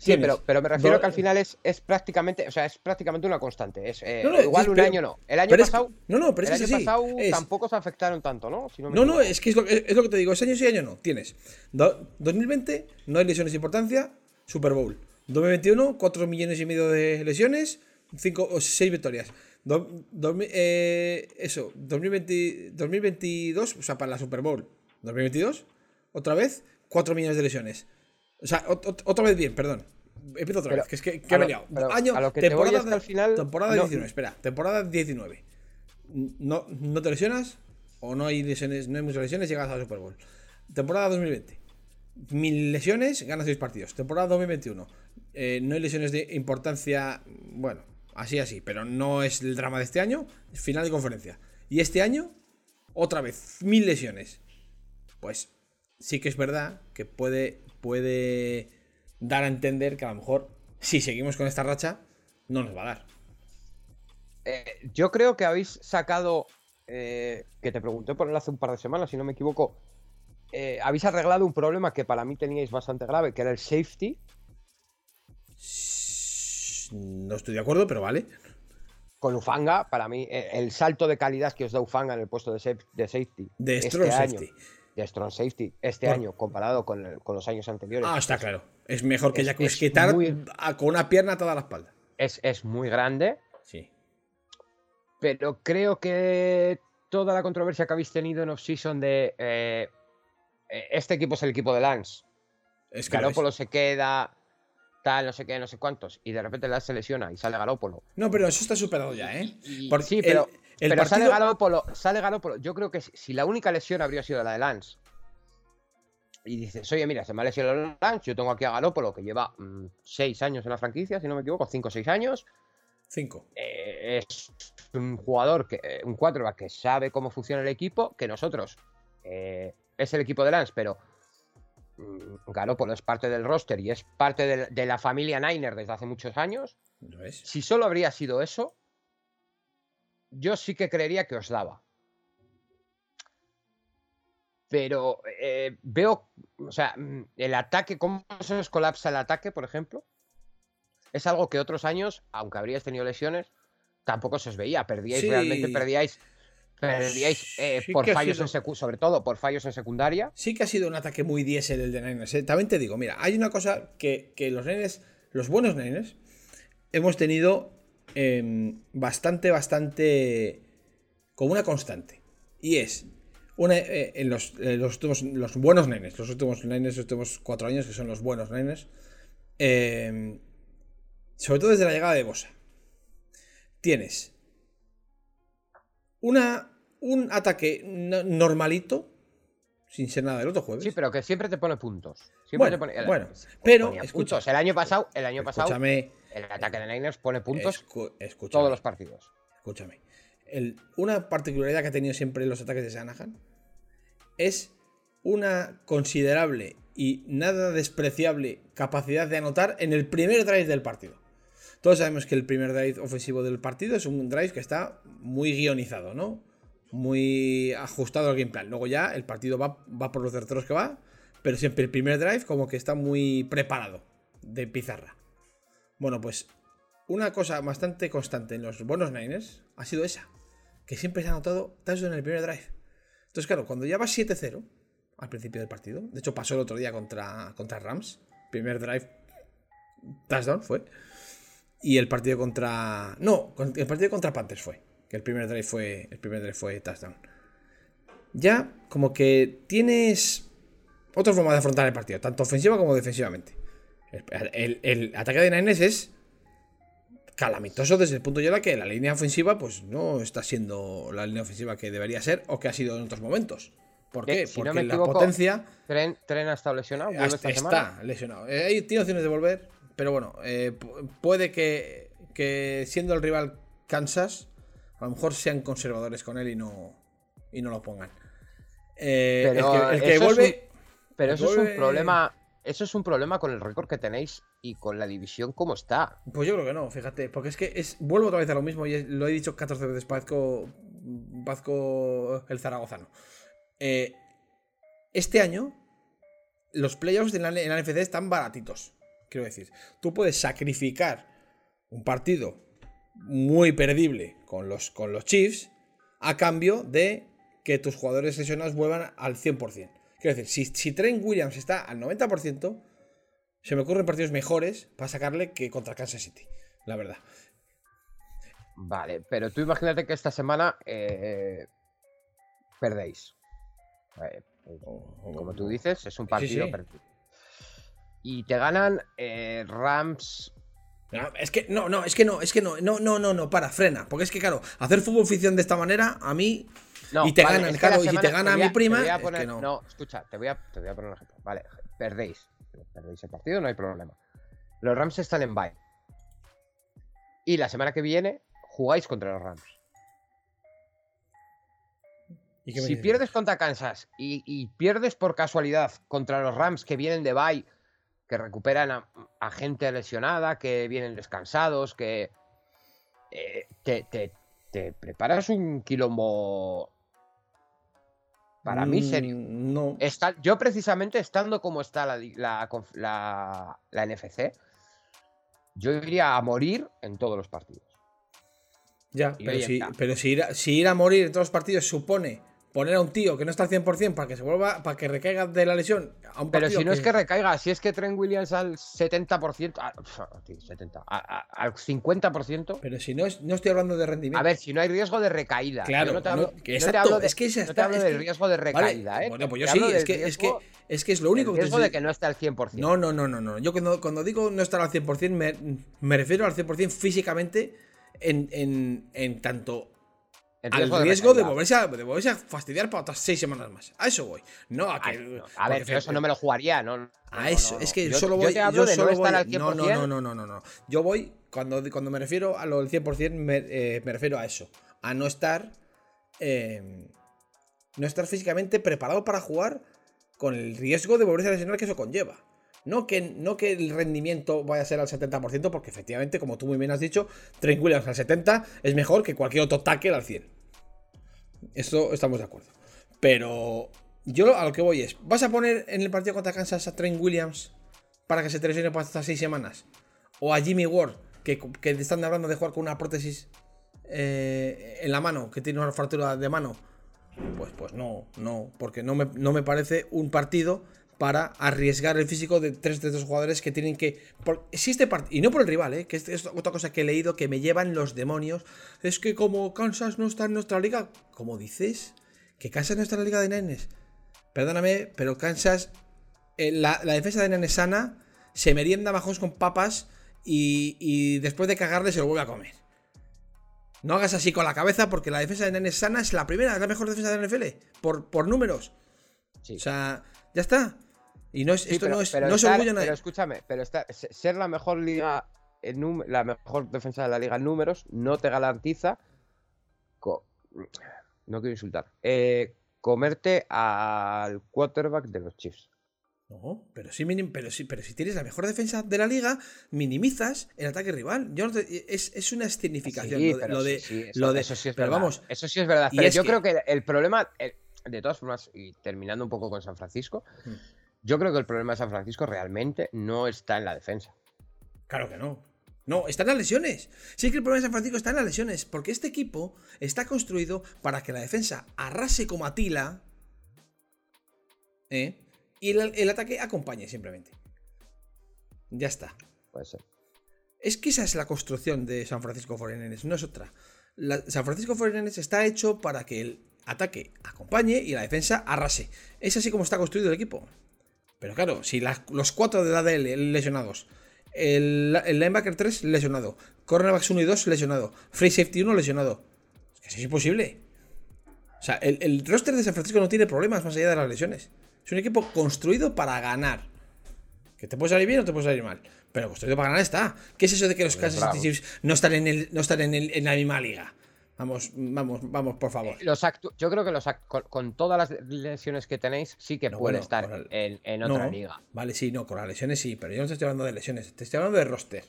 Sí, pero, pero, me refiero que al final es, es prácticamente, o sea, es prácticamente una constante. Es, eh, igual un año no. El año pasado, no, no, pero el año pasado tampoco se afectaron tanto, ¿no? no, no, es que es lo, es lo, que te digo, es años y años no. Tienes 2020, no hay lesiones de importancia, Super Bowl. 2021, 4 millones y medio de lesiones, 5 o 6 victorias. Eh, eso, 2020, 2022, o sea, para la Super Bowl. 2022, otra vez, 4 millones de lesiones. O sea, otra vez bien, perdón. Empiezo otra vez, que es que, que Año, temporada, al final, temporada 19, espera, temporada 19. No, no te lesionas o no hay lesiones, no hay muchas lesiones, llegas a la Super Bowl. Temporada 2020. Mil lesiones, ganas 6 partidos. Temporada 2021. Eh, no hay lesiones de importancia, bueno, así así, pero no es el drama de este año, final de conferencia. Y este año, otra vez, mil lesiones. Pues sí que es verdad que puede, puede dar a entender que a lo mejor, si seguimos con esta racha, no nos va a dar. Eh, yo creo que habéis sacado, eh, que te pregunté por él hace un par de semanas, si no me equivoco, habéis arreglado un problema que para mí teníais bastante grave, que era el safety no estoy de acuerdo, pero vale. Con Ufanga, para mí, eh, el salto de calidad que os da Ufanga en el puesto de, safety. De este strong safety. De strong safety. Este año, comparado con, los años anteriores. Ah, está claro. Es mejor que Jacques Quitar con una pierna toda la espalda. Es, muy grande. Sí. Pero creo que toda la controversia que habéis tenido en off-season de eh, eh, este equipo es el equipo de Lance. Es que Garópolo se queda, tal, no sé qué, no sé cuántos, y de repente la se lesiona y sale Garópolo. No, pero eso está superado ya, ¿eh? sí, pero, sale Garópolo, sale Garópolo. Yo creo que si la única lesión habría sido la de Lance, y dices, oye, mira, se me ha lesionado Lance, yo tengo aquí a Garópolo que lleva 6 mm, años en la franquicia, si no me equivoco, 5 o 6 años. 5. Eh, es un jugador, que, eh, un quarterback que sabe cómo funciona el equipo, que nosotros eh, es el equipo de Lance, pero Mm, Garoppolo es parte del roster y es parte de, la familia Niner desde hace muchos años. Si solo habría sido eso, yo sí que creería que os daba. Pero eh, veo, o sea, mm, el ataque, cómo se os colapsa el ataque, por ejemplo, es algo que otros años, aunque habríais tenido lesiones, tampoco se os veía. Perdíais, realmente perdíais Perdíais eh, por fallos en sobre todo por fallos en secundaria. Sí que ha sido un ataque muy diésel el de Niners. ¿eh? También te digo, mira, hay una cosa que, los Niners, los buenos Niners, hemos tenido em, bastante, bastante como una constante. Y es Una, eh, en los, los, últimos, los buenos nenes, los últimos nenes, los últimos cuatro años, que son los buenos nenes, sobre todo desde la llegada de Bosa, tienes una, un ataque normalito, sin ser nada del otro jueves. Sí, pero que siempre te pone puntos. Siempre bueno, te pone, bueno pero escucha, El año pasado, el año pasado, el ataque de Niners pone puntos todos los partidos. Escúchame. una particularidad que ha tenido siempre los ataques de Shanahan es una considerable y nada despreciable capacidad de anotar en el primer drive del partido. Todos sabemos que el primer drive ofensivo del partido es un drive que está muy guionizado, ¿no? Muy ajustado al game plan. Luego ya el partido va, va por los terceros que va, pero siempre el primer drive como que está muy preparado de pizarra. Bueno, pues una cosa bastante constante en los buenos Niners ha sido esa, que siempre se ha anotado touchdown en el primer drive. Entonces, claro, cuando ya va 7-0 al principio del partido, de hecho pasó el otro día contra, contra Rams, primer drive, touchdown fue. Y el partido contra. No, el partido contra Panthers fue. Que el primer drive fue. El primer drive fue touchdown. Ya, como que tienes otra forma de afrontar el partido, tanto ofensiva como defensivamente. El, ataque de Niners es calamitoso desde el punto de vista que la línea ofensiva, pues no está siendo la línea ofensiva que debería ser o que ha sido en otros momentos. ¿Por qué? Porque la potencia. Tren, tren ha estado lesionado. está lesionado. Eh, tiene opciones de volver. Pero bueno, eh, puede que, siendo el rival Kansas, a lo mejor sean conservadores con él y no, y no lo pongan. Eh, pero el que, vuelve. pero eso es un problema. Eso es un problema con el récord que tenéis y con la división como está. Pues yo creo que no, fíjate. Porque es que es, vuelvo otra vez a lo mismo y lo he dicho 14 veces Pazco, el zaragozano. Eh, este año, los playoffs en la, NFC están baratitos. Quiero decir, tú puedes sacrificar un partido muy perdible con los, con los Chiefs a cambio de que tus jugadores lesionados vuelvan al 100%. Quiero decir, si, si Trent Williams está al 90%, se me ocurren partidos mejores para sacarle que contra Kansas City, la verdad. Vale, pero tú imagínate que esta semana eh, perdéis. Eh, como tú dices, es un partido perdido y te ganan eh, Rams. es que no, no, es que no, es que no, no, no, no, no, para, frena. Porque es que, claro, hacer fútbol ficción de esta manera, a mí. Y te ganan, claro, y si te gana a, mi prima. no. escucha, te voy, a, te voy a poner un ejemplo. Vale, perdéis. Perdéis el partido, no hay problema. Los Rams están en bye. Y la semana que viene jugáis contra los Rams. si pierdes contra Kansas y, y, pierdes por casualidad contra los Rams que vienen de bye que recuperan a, gente lesionada, que vienen descansados, que eh, te, preparas un quilombo para mí serio. Mm, no. Está, yo precisamente estando como está la, la, NFC, yo iría a morir en todos los partidos. Ya, pero, si, pero si, ir si ir a morir en todos los partidos supone poner a un tío que no está al 100% para que se vuelva, para que recaiga de la lesión a un Pero si no es que recaiga, si es que Trent Williams al 70%, al, 70, al 50%. Pero si no, es, no estoy hablando de rendimiento. A ver, si no hay riesgo de recaída. Claro, no te hablo, que exacto, es que no te hablo del riesgo de recaída, ¿eh? Bueno, pues yo sí, es que, es que, es que es lo único el riesgo de que no esté al 100%. No, no, no, no, no. Yo cuando, cuando digo no estar al 100%, me, me refiero al 100% físicamente en, en, en tanto al riesgo de volverse, a, de volverse, a, fastidiar para otras seis semanas más. A eso voy. No a que. A, ver, pero eso no me lo jugaría, ¿no? A eso, es que yo, solo voy. Yo, solo voy. No, no, no, no, no, no, no. Yo voy, cuando, cuando me refiero a lo del 100%, me, eh, me refiero a eso. A no estar. Eh, no estar físicamente preparado para jugar con el riesgo de volverse a lesionar que eso conlleva. No que, no que el rendimiento vaya a ser al 70%, porque efectivamente, como tú muy bien has dicho, Trent Williams al 70% es mejor que cualquier otro tackle al 100%. Eso estamos de acuerdo. Pero yo a lo que voy es, ¿vas a poner en el partido contra Kansas a Trent Williams para que se te para estas 6 semanas? ¿O a Jimmy Ward, que, que están hablando de jugar con una prótesis eh, en la mano, que tiene una fractura de mano? Pues, pues no, no, porque no me, no me parece un partido para arriesgar el físico de tres de estos jugadores que tienen que. existe y no por el rival, ¿eh? que es, otra cosa que he leído que me llevan los demonios. Es que como Kansas no está en nuestra liga, ¿cómo dices? ¿Que Kansas no está en la liga de nenes? Perdóname, pero Kansas. Eh, la, defensa de nenes sana se merienda bajos con papas y, después de cagarle se lo vuelve a comer. No hagas así con la cabeza porque la defensa de nenes sana es la primera, es la mejor defensa de la NFL. Por, por números. O sea, ya está. Y no es, esto no es, no orgullo Pero escúchame, pero ser la mejor liga, la mejor defensa de la liga en números no te garantiza. no quiero insultar. Eh, comerte al quarterback de los Chiefs. No, pero sí, pero sí, pero si tienes la mejor defensa de la liga, minimizas el ataque rival. Yo es, una escenificación lo, de, eso, sí es verdad. Vamos, eso sí es verdad. Pero yo creo que el problema, de todas formas, y terminando un poco con San Francisco, hmm. Yo creo que el problema de San Francisco realmente no está en la defensa. Claro que no. No, está en las lesiones. Sí que el problema de San Francisco está en las lesiones, porque este equipo está construido para que la defensa arrase como Atila. ¿eh? Y el, ataque acompañe simplemente. Ya está. Puede ser. Es que esa es la construcción de San Francisco 49 no es otra. San Francisco 49 está hecho para que el ataque acompañe y la defensa arrase. Es así como está construido el equipo. Pero claro, si los cuatro de la DL lesionados, el, el linebacker 3 lesionado, cornerbacks 1 y 2 lesionado, free safety 1 lesionado. Es que es imposible. O sea, el, el roster de San Francisco no tiene problemas más allá de las lesiones. Es un equipo construido para ganar. Que te puede salir bien o te puede salir mal. Pero construido para ganar está. ¿Qué es eso de que los Kansas City Chiefs no están en, el, no están en, el, en la misma liga? Vamos, vamos, vamos, por favor. Los yo creo que los con, todas las lesiones que tenéis, sí que puede estar en, otra liga. Vale, sí, no, con las lesiones sí, pero yo no te estoy hablando de lesiones, te estoy hablando de roster.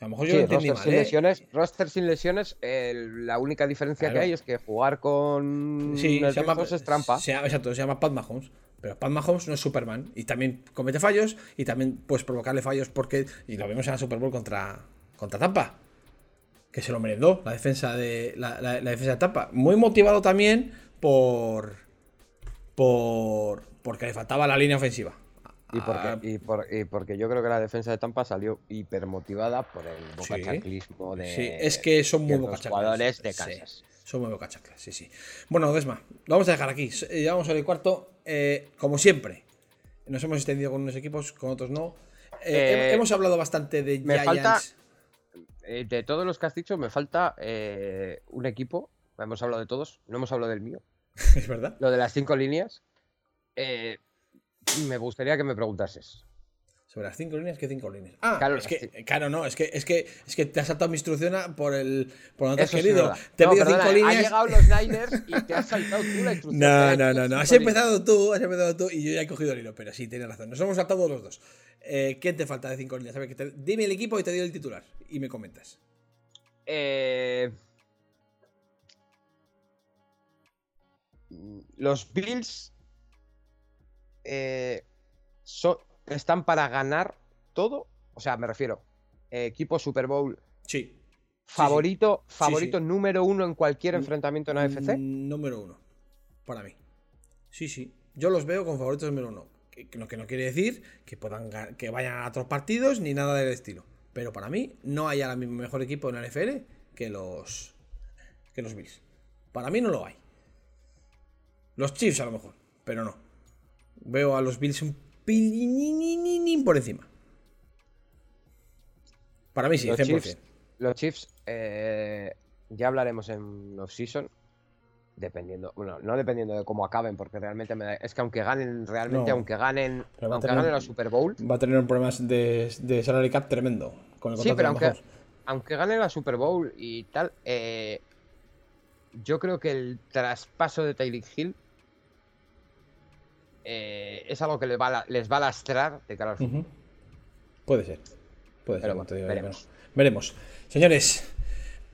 A lo mejor yo lo entendí roster Sin ¿eh? lesiones, roster sin lesiones, la única diferencia que hay es que jugar con sí, se llama, es trampa. Se exacto, se llama Pat Mahomes. Pero Pat Mahomes no es Superman. Y también comete fallos y también puedes provocarle fallos porque. Y lo vemos en la Super Bowl contra, contra Tampa. Que se lo merendó la defensa de. La, la defensa de Tampa. Muy motivado también por. Por. Porque le faltaba la línea ofensiva. Y porque, ah. y, porque yo creo que la defensa de Tampa salió hipermotivada por el bocachaclismo de, sí, es que son muy los jugadores de Kansas. son muy bocachaclas, sí, sí. Bueno, Desma, lo vamos a dejar aquí. Ya vamos al cuarto. Eh, como siempre, nos hemos extendido con unos equipos, con otros no. Eh, eh, hemos hablado bastante de me Falta, de todos los que has dicho, me falta un equipo. Hemos hablado de todos, no hemos hablado del mío. es verdad. Lo de las cinco líneas. Eh, me gustaría que me preguntases. Sobre las cinco líneas, ¿qué cinco líneas? Ah, claro, es que, claro, no, es que, es que, es que te has saltado mi instrucción por el por donde has querido. te he pedido cinco líneas. Han llegado los Niners y te has saltado tú la instrucción. No, no, no, no. Has empezado tú, has empezado tú y yo ya he cogido el hilo, pero sí, tienes razón. Nos hemos saltado los dos. Eh, ¿Quién te falta de cinco líneas? A ver, que dime el equipo y te doy el titular y me comentas. Eh... Los Bills eh, están para ganar todo. O sea, me refiero, equipo Super Bowl. Sí. Favorito, favorito número uno en cualquier enfrentamiento en AFC. Número uno, para mí. Sí, sí. Yo los veo con favoritos número uno. Lo que no quiere decir que puedan que vayan a otros partidos ni nada del estilo. Pero para mí no hay ahora mismo mejor equipo en la NFL que los que los Bills. Para mí no lo hay. Los Chiefs a lo mejor, pero no. Veo a los Bills un por encima. Para mí sí, los 100%. Chiefs, los Chiefs, eh, ya hablaremos en off-season. Dependiendo, bueno, no dependiendo de cómo acaben, porque realmente me da, es que aunque ganen, realmente, aunque ganen, aunque ganen la Super Bowl. Va a tener un problema de, de salary cap tremendo con el Sí, pero aunque, aunque ganen la Super Bowl y tal, eh, yo creo que el traspaso de Tyreek Hill eh, es algo que les va, a, les va a lastrar de cara al Puede ser. Puede ser. veremos. veremos. Señores,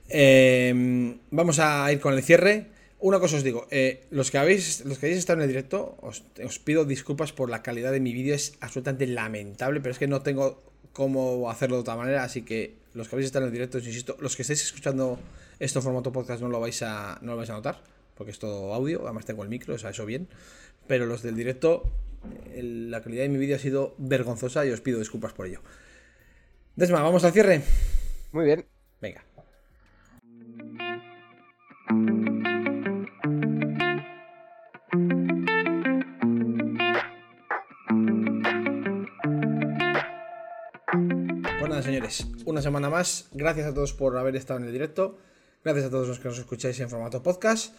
em, vamos a ir con el cierre. Una cosa os digo, eh, los, que habéis, los que habéis estado en el directo, os, pido disculpas por la calidad de mi vídeo, es absolutamente lamentable, pero es que no tengo cómo hacerlo de otra manera, así que los que habéis estado en el directo, os insisto, los que estáis escuchando esto en formato podcast no lo vais a, no lo vais a notar, porque es todo audio, además tengo el micro, o sea, eso bien pero los del directo, la calidad de mi vídeo ha sido vergonzosa y os pido disculpas por ello. Desma, vamos al cierre. Muy bien. Venga. Pues señores, una semana más. Gracias a todos por haber estado en el directo. Gracias a todos los que nos escucháis en formato podcast.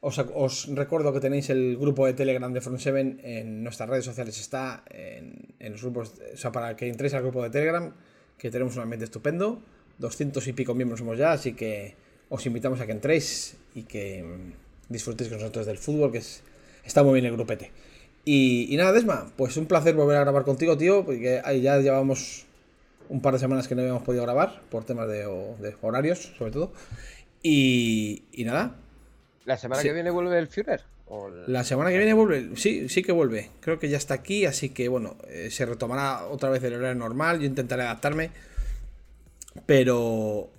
Os, recuerdo que tenéis el grupo de Telegram de Front 7 en nuestras redes sociales. Está en, los grupos, o sea, para que entréis al grupo de Telegram, que tenemos un ambiente estupendo. 200 y pico miembros somos ya, así que os invitamos a que entréis y que mm, disfrutéis con nosotros del fútbol, que es, está muy bien el grupete. Y, nada, Desma, pues un placer volver a grabar contigo, tío, porque ahí ya llevamos un par de semanas que no habíamos podido grabar, por temas de, horarios, sobre todo. Y, nada. ¿La semana que viene vuelve el Führer? La semana que viene vuelve, sí, sí que vuelve. Creo que ya está aquí, así que bueno, eh, se retomará otra vez el horario normal. Yo intentaré adaptarme. Pero,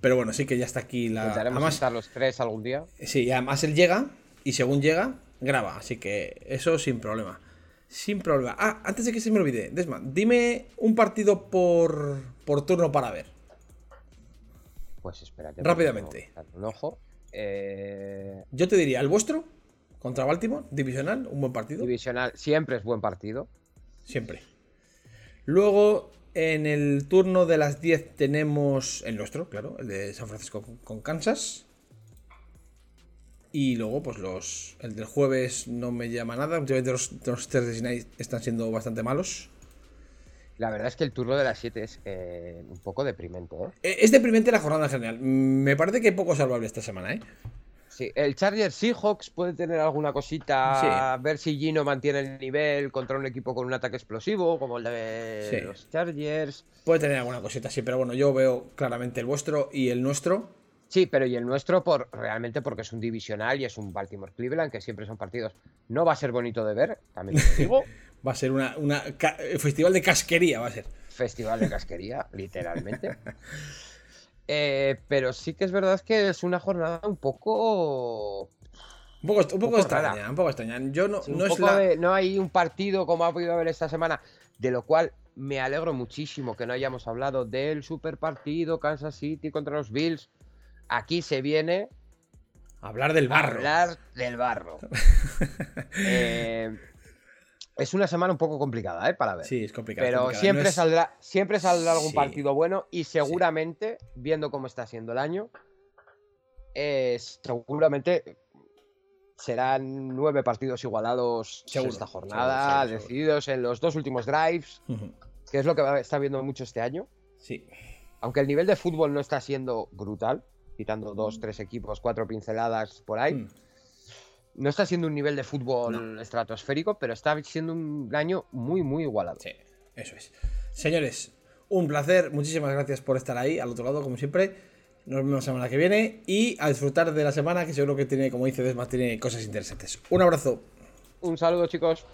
pero bueno, sí que ya está aquí la. Intentaremos además, estar los tres algún día. Sí, y además él llega, y según llega, graba. Así que eso sin problema. Sin problema. Ah, antes de que se me olvide, Desma, dime un partido por, por turno para ver. Pues espérate. Rápidamente. Un ojo. Eh, Yo te diría, ¿el vuestro? Contra Baltimore, divisional, un buen partido. Divisional, siempre es buen partido. Siempre. Luego, en el turno de las 10 tenemos el nuestro, claro, el de San Francisco con Kansas. Y luego, pues los. El del jueves no me llama nada. Últimamente los, los Thursday Night están siendo bastante malos. La verdad es que el turno de las 7 es eh, un poco deprimente, ¿eh? ¿eh? Es deprimente la jornada en general. Me parece que hay poco salvable esta semana, ¿eh? Sí, el Chargers Seahawks puede tener alguna cosita. Sí. Ver si Gino mantiene el nivel contra un equipo con un ataque explosivo, como el de los Chargers. Puede tener alguna cosita, sí, pero bueno, yo veo claramente el vuestro y el nuestro. Sí, pero y el nuestro por realmente porque es un divisional y es un Baltimore Cleveland, que siempre son partidos. No va a ser bonito de ver, también te digo. va a ser una, festival de casquería, va a ser. Festival de casquería, literalmente. Eh, pero sí que es verdad que es una jornada un poco. Un poco, un poco, extraña, un poco extraña. Yo no, no, no hay un partido como ha podido haber esta semana, de lo cual me alegro muchísimo que no hayamos hablado del super partido Kansas City contra los Bills aquí se viene. Hablar del barro. Hablar del barro. Eh, es una semana un poco complicada, ¿eh? Para ver. Sí, es complicada. Pero siempre, saldrá, siempre saldrá algún partido bueno y seguramente, viendo cómo está siendo el año, seguramente serán nueve partidos igualados esta jornada, decididos en los dos últimos drives, que es lo que está viendo mucho este año. Sí. Aunque el nivel de fútbol no está siendo brutal, quitando dos, tres equipos, cuatro pinceladas por ahí. Hmm. No está siendo un nivel de fútbol estratosférico, pero está siendo un año muy, muy igualado. Sí, eso es. Señores, un placer. Muchísimas gracias por estar ahí, al otro lado, como siempre. Nos vemos la semana que viene y a disfrutar de la semana, que seguro que tiene, como dice Desma, tiene cosas interesantes. Un abrazo. Un saludo, chicos.